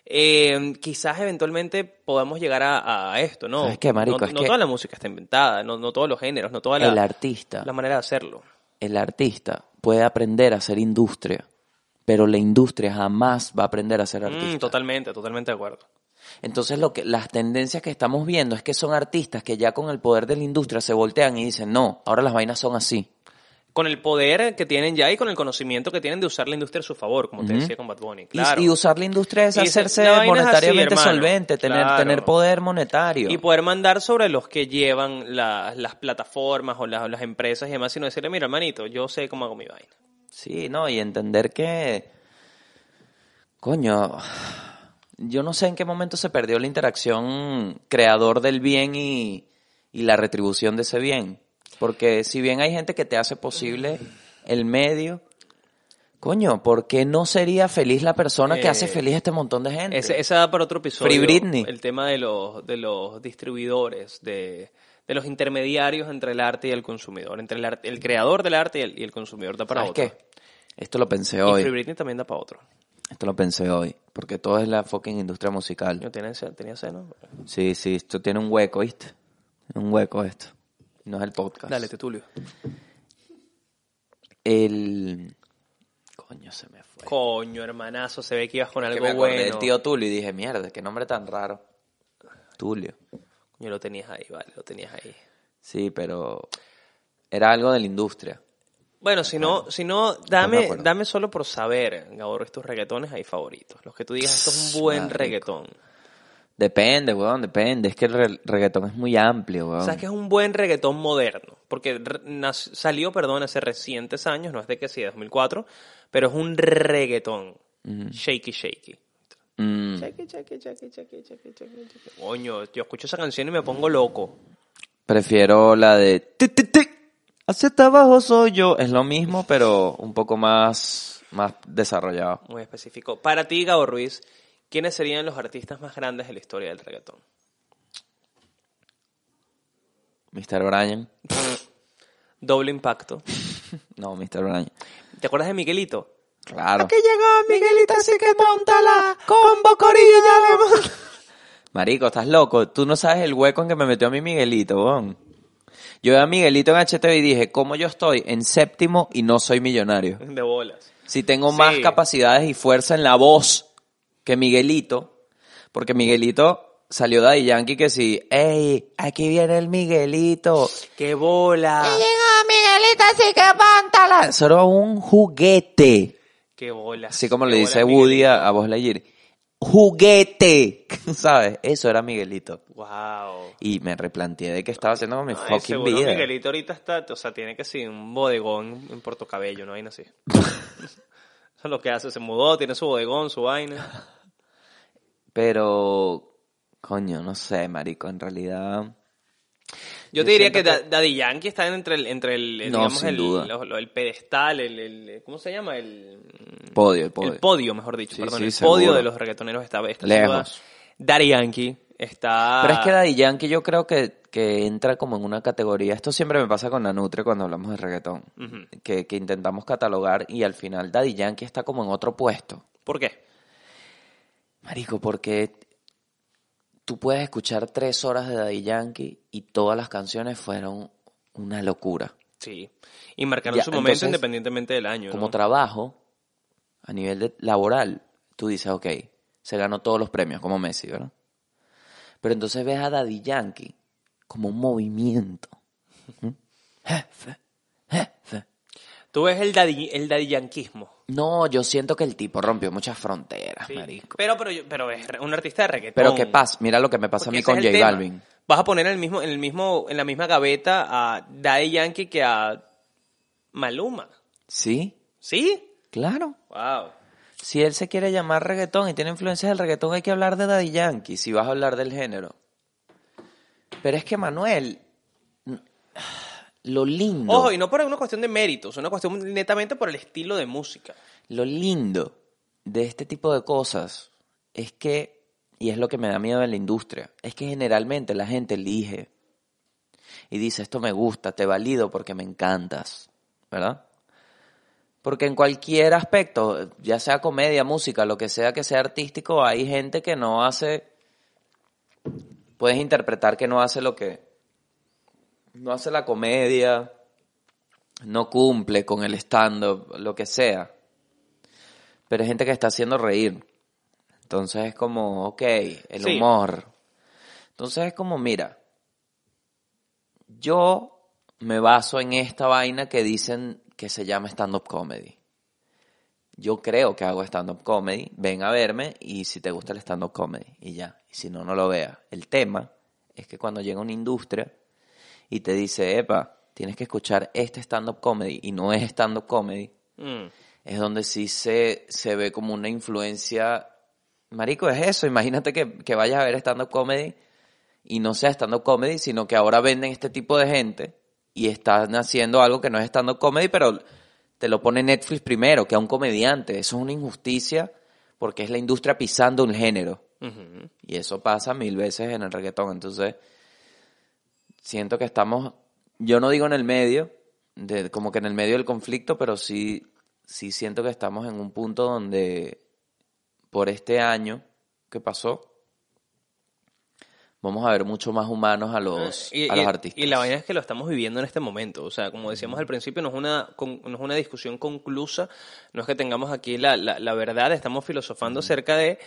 Eh, quizás eventualmente podamos llegar a, a esto, ¿no? ¿Sabes qué, marico? No, Es no que- toda la música está inventada, no, no todos los géneros, no toda la, el artista, la manera de hacerlo. el artista puede aprender a ser industria, pero la industria jamás va a aprender a ser artista. Mm, totalmente, totalmente de acuerdo. Entonces lo que las tendencias que estamos viendo es que son artistas que ya con el poder de la industria se voltean y dicen, "No, ahora las vainas son así." Con el poder que tienen ya y con el conocimiento que tienen de usar la industria a su favor, como te decía con Bad Bunny. Y- Claro. Y, usar la industria es Y hacerse así, monetariamente solvente, tener, Claro. tener poder monetario. Y poder mandar sobre los que llevan la- las plataformas o las, las empresas y demás, sino decirle, mira, hermanito, yo sé cómo hago mi vaina. Sí, no, y entender que, coño, yo no sé en qué momento se perdió la interacción creador del bien y, y la retribución de ese bien. Porque si bien hay gente que te hace posible el medio, Coño, ¿por qué no sería feliz la persona que Eh, hace feliz a este montón de gente? Ese, esa da para otro episodio. Free Britney. El tema de los, de los distribuidores, de, de los intermediarios entre el arte y el consumidor, entre el, arte- el creador del arte y el, y el consumidor da para ¿Sabes otro. qué? Esto lo pensé Y hoy. Free Britney también da para otro. Esto lo pensé hoy. Porque todo es la fucking industria musical. Tenía, tenía ese, ¿no? Sí, sí, esto tiene un hueco, ¿viste? Un hueco esto. No es el podcast. Dale, Tetulio. El... Coño, se me fue. Coño, hermanazo, se ve que ibas con Que algo me acordé bueno. del tío Tulio y dije, mierda, qué nombre tan raro. Tulio. Coño, lo tenías ahí, vale, lo tenías ahí. Sí, pero era algo de la industria. Bueno, si no, si no, me dame, dame solo por saber, Gabor, estos reggaetones ahí favoritos. Los que tú digas, esto es un buen Marico. reggaetón. Depende, weón, depende. Es que el re- reggaetón es muy amplio, weón. ¿Sabes que es un buen reggaetón moderno? Porque salió, perdón, hace recientes años, no es de que sí, de 2004, pero es un reggaetón. Shaky, shaky. Mm, Shaky, shaky, shaky, shaky, shaky, shaky, shaky. Coño, yo escucho esa canción y me pongo loco. prefiero la de... ti, ti, ti, Hacia abajo soy yo. Es lo mismo, pero un poco más, más desarrollado. Muy específico. Para ti, Gabo Ruiz, ¿quiénes serían los artistas más grandes de la historia del reggaetón? Mr. Bryan. Doble impacto. No, Mr. Bryan. ¿Te acuerdas de Miguelito? Claro. llegó Miguelito, así que montala, combo corilla. Marico, estás loco. Tú no sabes el hueco en que me metió a mi Miguelito, weón. Yo vi a Miguelito en HTV y dije, ¿cómo yo estoy en séptimo y no soy millonario? De bolas. Si tengo más Sí. capacidades y fuerza en la voz que Miguelito, porque Miguelito salió de Yankee que sí, ¡Ey! Aquí viene el Miguelito. ¡Qué bola! Miguelito, así que póntala. Eso era un juguete. ¡Qué bola! Así como le bola, dice Woody Miguelito. a, a Buzz Lightyear. ¡Juguete! ¿Sabes? Eso era Miguelito. Wow. Y me replanteé de qué estaba haciendo con mi Ay, fucking vida. Miguelito ahorita está, o sea, tiene que ser un bodegón en Portocabello, ¿no? Hay así. Eso es lo que hace, se mudó, tiene su bodegón, su vaina. Pero, coño, no sé, marico, en realidad... Yo Yo te diría que, Da- Daddy Yankee está entre el, entre el, el, No, digamos, el, lo- lo- el pedestal, el, el- ¿cómo se llama? El, Podio, el podio. el podio, mejor dicho, Sí, perdón, sí, el seguro. podio de los reggaetoneros está sin Lejos. Daddy Yankee está... Pero es que Daddy Yankee yo creo que, que entra como en una categoría. Esto siempre me pasa con la Nutria cuando hablamos de reggaetón. Que, que intentamos catalogar y al final Daddy Yankee está como en otro puesto. ¿Por qué? Marico, porque tú puedes escuchar tres horas de Daddy Yankee y todas las canciones fueron una locura. Sí. Y marcaron Ya, su momento entonces, independientemente del año, Como trabajo, a nivel de- laboral, tú dices, ok, se ganó todos los premios, como Messi, ¿verdad? Pero entonces ves a Daddy Yankee como un movimiento. Jefe, jefe. Tú ves el daddy, el daddy yanquismo. No, yo siento que el tipo rompió muchas fronteras, Sí. marico. Pero, pero, pero es un artista de reggaetón. Pero qué pasa, mira lo que me pasa Porque a mí con J tema. Balvin. Vas a poner en el mismo, en el mismo, en la misma gaveta a Daddy Yankee que a Maluma. Sí, ¿Sí? claro. Wow. Si él se quiere llamar reggaetón y tiene influencias del reggaetón, hay que hablar de Daddy Yankee, si vas a hablar del género. Pero es que Manuel, lo lindo, Ojo, y no por una cuestión de méritos, una cuestión netamente por el estilo de música. lo lindo de este tipo de cosas es que, y es lo que me da miedo en la industria, es que generalmente la gente elige y dice, esto me gusta, te valido porque me encantas, ¿verdad? Porque en cualquier aspecto, ya sea comedia, música, lo que sea que sea artístico, hay gente que no hace, puedes interpretar que no hace lo que, no hace la comedia, no cumple con el stand-up, lo que sea. Pero hay gente que está haciendo reír. Entonces es como, ok, el Sí. humor. Entonces es como, mira, yo me baso en esta vaina que dicen que se llama stand-up comedy. Yo creo que hago stand-up comedy, ven a verme y si te gusta el stand-up comedy y ya, y si no, no lo veas. El tema es que cuando llega una industria y te dice, epa, tienes que escuchar este stand-up comedy y no es stand-up comedy, Mm. es donde sí se, se ve como una influencia. Marico, es eso. Imagínate que, que vayas a ver stand-up comedy y no sea stand-up comedy, sino que ahora venden este tipo de gente y están haciendo algo que no es stand-up comedy, pero te lo pone Netflix primero que a un comediante. Eso es una injusticia porque es la industria pisando un género. Y eso pasa mil veces en el reggaetón. Entonces, siento que estamos, yo no digo en el medio, de, como que en el medio del conflicto, pero sí, sí siento que estamos en un punto donde por este año que pasó, vamos a ver mucho más humanos a los, Y, a y- los artistas. y la vaina es que lo estamos viviendo en este momento. O sea, como decíamos al principio, no es una, con- no es una discusión conclusa, no es que tengamos aquí la, la, la verdad, estamos filosofando acerca de,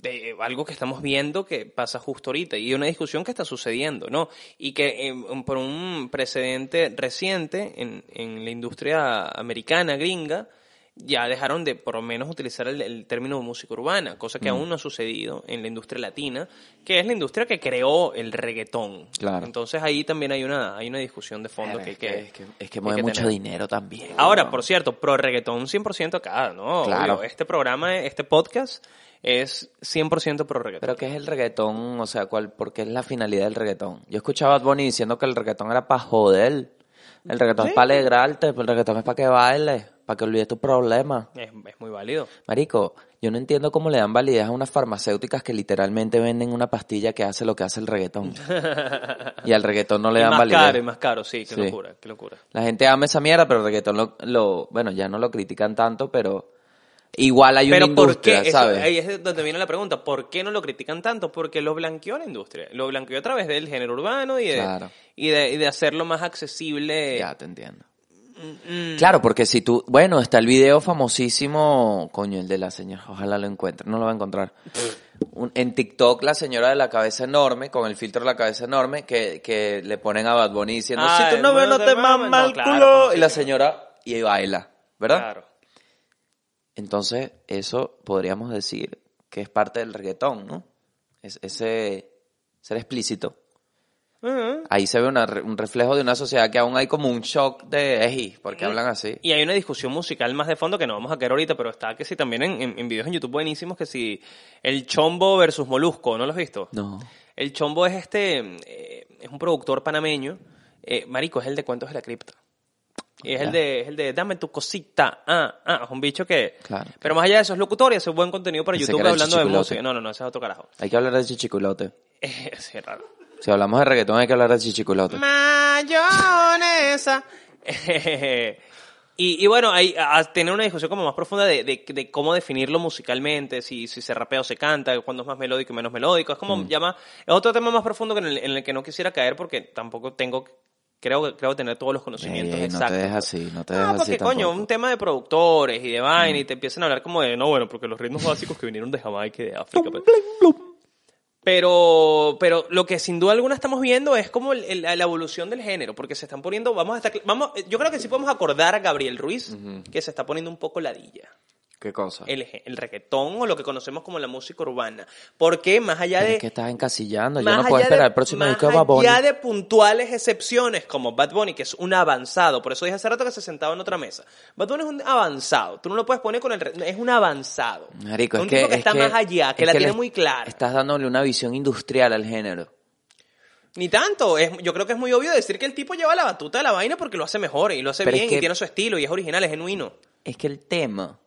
de algo que estamos viendo que pasa justo ahorita y una discusión que está sucediendo, ¿no? Y que eh, por un precedente reciente en, en la industria americana, gringa, ya dejaron de por lo menos utilizar el, el término música urbana, cosa Mm. que aún no ha sucedido en la industria latina, que es la industria que creó el reggaetón. Claro. Entonces ahí también hay una, hay una discusión de fondo que es que, es que mueve mucho tener. dinero también. Ahora, por cierto, pro reggaetón 100% acá, ¿no? Claro. Obvio, este programa, este podcast es 100% pro reggaetón. Pero ¿qué es el reggaetón? O sea, ¿cuál, ¿por qué es la finalidad del reggaetón? Yo escuchaba a Bad Bunny diciendo que el reggaetón era para joder. El reggaetón es para alegrarte, el reggaetón es para que bailes, para que olvides tus problemas. Es, es muy válido. Marico, yo no entiendo cómo le dan validez a unas farmacéuticas que literalmente venden una pastilla que hace lo que hace el reggaetón. y al reggaetón no le dan más validez. caro, y más caro, sí, qué Sí. locura, qué locura. La gente ama esa mierda, pero el reggaetón lo, lo- bueno, ya no lo critican tanto, pero igual hay Pero una ¿por industria, qué? Eso- ¿sabes? ahí es donde viene la pregunta. ¿Por qué no lo critican tanto? Porque lo blanqueó la industria. Lo blanqueó a través del género urbano y de, Claro. y de, y de hacerlo más accesible. Ya te entiendo. Mm, Claro, porque si tú, bueno, está el video famosísimo, coño, el de la señora, ojalá lo encuentre, no lo va a encontrar. Un- en TikTok la señora de la cabeza enorme, con el filtro de la cabeza enorme, que, que le ponen a Bad Bunny diciendo, Ah, si tu novio bueno, no te te mama mama". el No, claro, culo, y la señora, y baila, ¿verdad? Claro. Entonces, eso podríamos decir que es parte del reggaetón, ¿no? Es, ese ser explícito. Ahí se ve una un reflejo de una sociedad que aún hay como un shock de, eji, ¿por qué hablan así? Y hay una discusión musical más de fondo que no vamos a caer ahorita, pero está que sí también en, en- en videos en YouTube buenísimos, que si el Chombo versus Molusco, ¿no lo has visto? No. El Chombo es este, eh, es un productor panameño, eh, marico, es el de Cuentos de la Cripta. Y es el de, es el de dame tu cosita, ah, ah, es un bicho que... Claro. Pero más allá de eso, es locutor y hace buen contenido para Pensé YouTube hablando de música. No, no, no, ese es otro carajo. Hay que hablar de chichiculote. Es raro. Si hablamos de reggaetón hay que hablar de chichiculote. Mayonesa. y, y bueno, hay a, tener una discusión como más profunda de, de- de cómo definirlo musicalmente, si, si se rapea o se canta, cuándo es más melódico y menos melódico. Es como llama, es otro tema más profundo que en el, en el que no quisiera caer porque tampoco tengo, creo, creo tener todos los conocimientos Ey, ey, no exactos. te dejes así, no te No, dejes así porque coño, tampoco. un tema de productores y de vaina y te empiezan a hablar como de, no, bueno, porque los ritmos básicos que vinieron de Jamaica y de África. pues. Pero, pero lo que sin duda alguna estamos viendo es como el- el- la evolución del género, porque se están poniendo, vamos a estar, vamos, yo creo que sí podemos acordar a Gabriel Ruiz, que se está poniendo un poco ladilla. ¿Qué cosa? El, el reggaetón o lo que conocemos como la música urbana. Porque más allá de... Es que estás encasillando. Yo Más no puedo esperar de- el próximo más disco de Bad Bunny. allá de puntuales excepciones como Bad Bunny, que es un avanzado. Por eso dije hace rato que se sentaba en otra mesa. Bad Bunny es un avanzado. Tú no lo puedes poner con el... Es un avanzado. Marico, un es que, tipo que es está que- más allá, que es la tiene muy clara. Estás dándole una visión industrial al género. Ni tanto. Es, yo creo que es muy obvio decir que el tipo lleva la batuta de la vaina porque lo hace mejor y lo hace Pero es bien que- y tiene su estilo y es original, es genuino. Es que el tema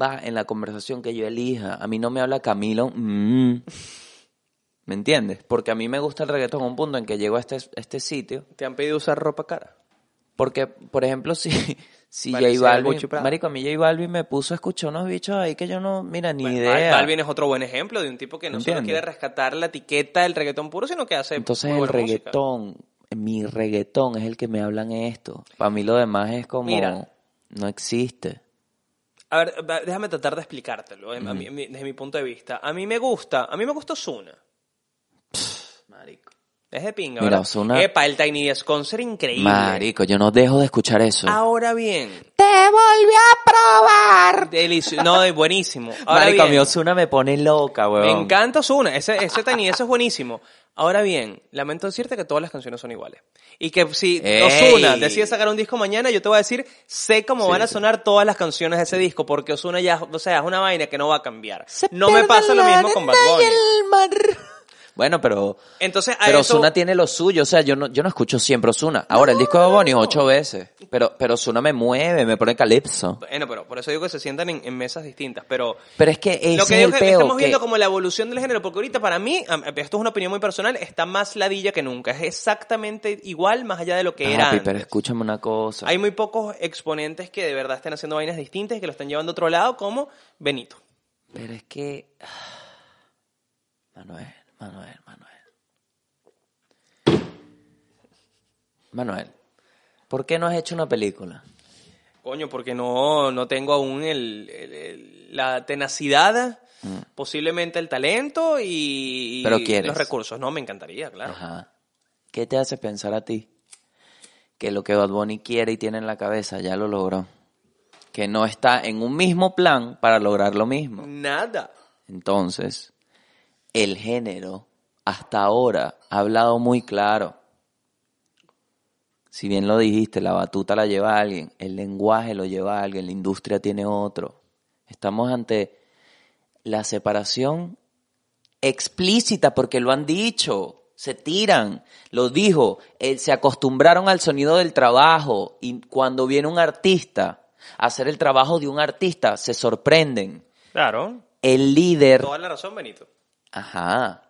va en la conversación que yo elija. A mí no me habla Camilo. mm. ¿Me entiendes? Porque a mí me gusta el reggaetón a un punto en que llego a este, este sitio. ¿Te han pedido usar ropa cara? Porque, por ejemplo, si, si J Balvin... Marico, a mí J Balvin me puso a escuchar unos bichos ahí que yo no... Mira, ni Bueno, idea. Balvin es otro buen ejemplo de un tipo que no solo quiere rescatar la etiqueta del reggaetón puro, sino que hace Entonces muy el buena música. reggaetón, mi reggaetón es el que me hablan esto. Para mí lo demás es como... Mira. No existe. A ver, déjame tratar de explicártelo eh, a mí- a mí- desde mi punto de vista. A mí me gusta, a mí me gusta Ozuna. Es de pinga, Mira. Ozuna- Epa, el Tiny Desk Concert increíble. Marico, yo no dejo de escuchar eso. Ahora bien, ¡Te volví a probar! delicioso, no, es buenísimo. Ahora Marico, a mí bien, Ozuna me pone loca, me weón. encanta Ozuna, ese, ese Tiny Desk es buenísimo. Ahora bien, lamento decirte que todas las canciones son iguales. Y que si Ey. Ozuna decide sacar un disco mañana, yo te voy a decir, sé cómo Sí, van a sí. sonar todas las canciones de ese disco, porque Ozuna ya, o sea, es una vaina que no va a cambiar. no me pasa lo mismo con Bad Bunny. Bueno, pero, Entonces, a pero eso... Ozuna tiene lo suyo. O sea, yo no, yo no escucho siempre Ozuna. Ahora, el disco de Bonnie ocho veces. Pero, pero Ozuna me mueve, me pone calipso. Bueno, pero por eso digo que se sientan en, en mesas distintas, pero... Pero es que ese lo que es digo el que peo. estamos viendo como la evolución del género, porque ahorita para mí, esto es una opinión muy personal, está más ladilla que nunca. Es exactamente igual, más allá de lo que era Papi, antes. pero escúchame una cosa. Hay muy pocos exponentes que de verdad estén haciendo vainas distintas y que lo están llevando a otro lado, como Benito. Pero es que... Manuel, Manuel, Manuel. Manuel, ¿por qué no has hecho una película? Coño, porque no, no tengo aún el, el- el- la tenacidad, posiblemente el talento y, y Mm. Pero quieres. los recursos. No, me encantaría, claro. Ajá. ¿Qué te hace pensar a ti que lo que Bad Bunny quiere y tiene en la cabeza ya lo logró? Que no está en un mismo plan para lograr lo mismo. Nada. Entonces, el género hasta ahora ha hablado muy claro. Si bien lo dijiste, la batuta la lleva alguien, el lenguaje lo lleva alguien, la industria tiene otro. Estamos ante la separación explícita porque lo han dicho, se tiran, lo dijo, eh, se acostumbraron al sonido del trabajo y cuando viene un artista a hacer el trabajo de un artista se sorprenden. Claro. El líder Toda la razón, Benito. Ajá.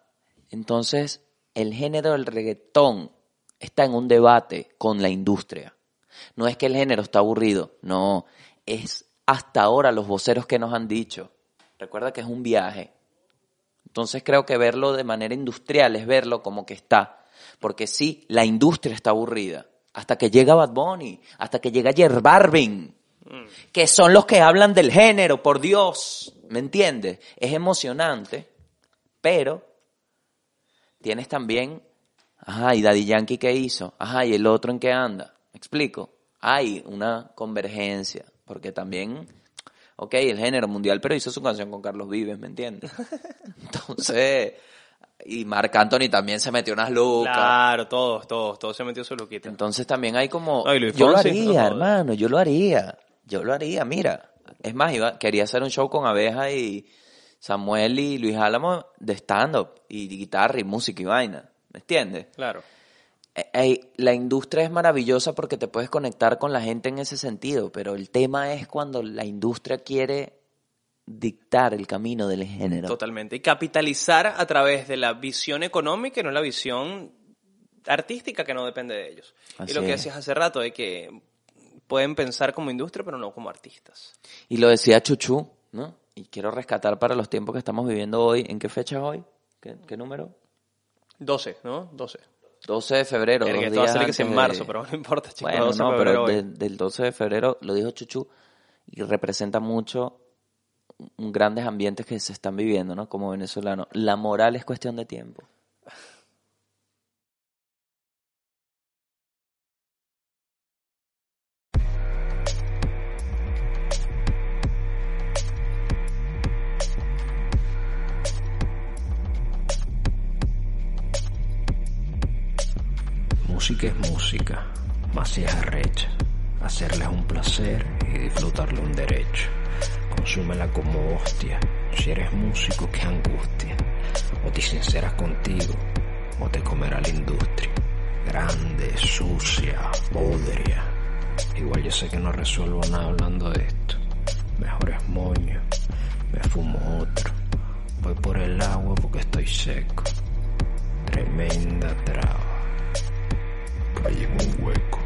Entonces, el género del reggaetón está en un debate con la industria. No es que el género está aburrido, no, es hasta ahora los voceros que nos han dicho. Recuerda que es un viaje. Entonces creo que verlo de manera industrial es verlo como que está. Porque sí, la industria está aburrida. Hasta que llega Bad Bunny, hasta que llega J Balvin, que son los que hablan del género, por Dios. ¿Me entiendes? Es emocionante, pero tienes también, ajá, ¿y Daddy Yankee qué hizo? Ajá, ¿y el otro en qué anda? ¿Me explico? Hay una convergencia, porque también, ok, el género mundial, pero hizo su canción con Carlos Vives, ¿me entiendes? Entonces, y Marc Anthony también se metió unas lucas. Claro, todos, todos, todos se metió su loquita. Entonces también hay como... Yo lo haría, no hermano, yo lo haría. Yo lo haría, mira. Es más, iba, quería hacer un show con Abeja y Samuel y Luis Álamo de stand-up y guitarra y música y vaina. ¿Me entiendes? Claro. Eh, la industria es maravillosa porque te puedes conectar con la gente en ese sentido, pero el tema es cuando la industria quiere dictar el camino del género. Totalmente. Y capitalizar a través de la visión económica y no la visión artística que no depende de ellos. Así y lo que decías hace rato, de que pueden pensar como industria, pero no como artistas. Y lo decía Chuchu, ¿no? Y quiero rescatar para los tiempos que estamos viviendo hoy. ¿En qué fecha es hoy? ¿Qué, qué número? 12, ¿no? 12. 12 de febrero. Dos a días que es en marzo, de- pero no importa, chicos. Bueno, 12 de no, febrero pero de- del 12 de febrero lo dijo Chuchu y representa mucho un- grandes ambientes que se están viviendo, ¿no? Como venezolano. La moral es cuestión de tiempo. Música es música, más si es arrecha. Hacerla es un placer y disfrutarle un derecho. Consúmela como hostia. Si eres músico, qué angustia. O te sinceras contigo, o te comerá la industria. Grande, sucia, podria. Igual yo sé que no resuelvo nada hablando de esto. Mejor es moño, me fumo otro. Voy por el agua porque estoy seco. Tremenda traba. En un hueco.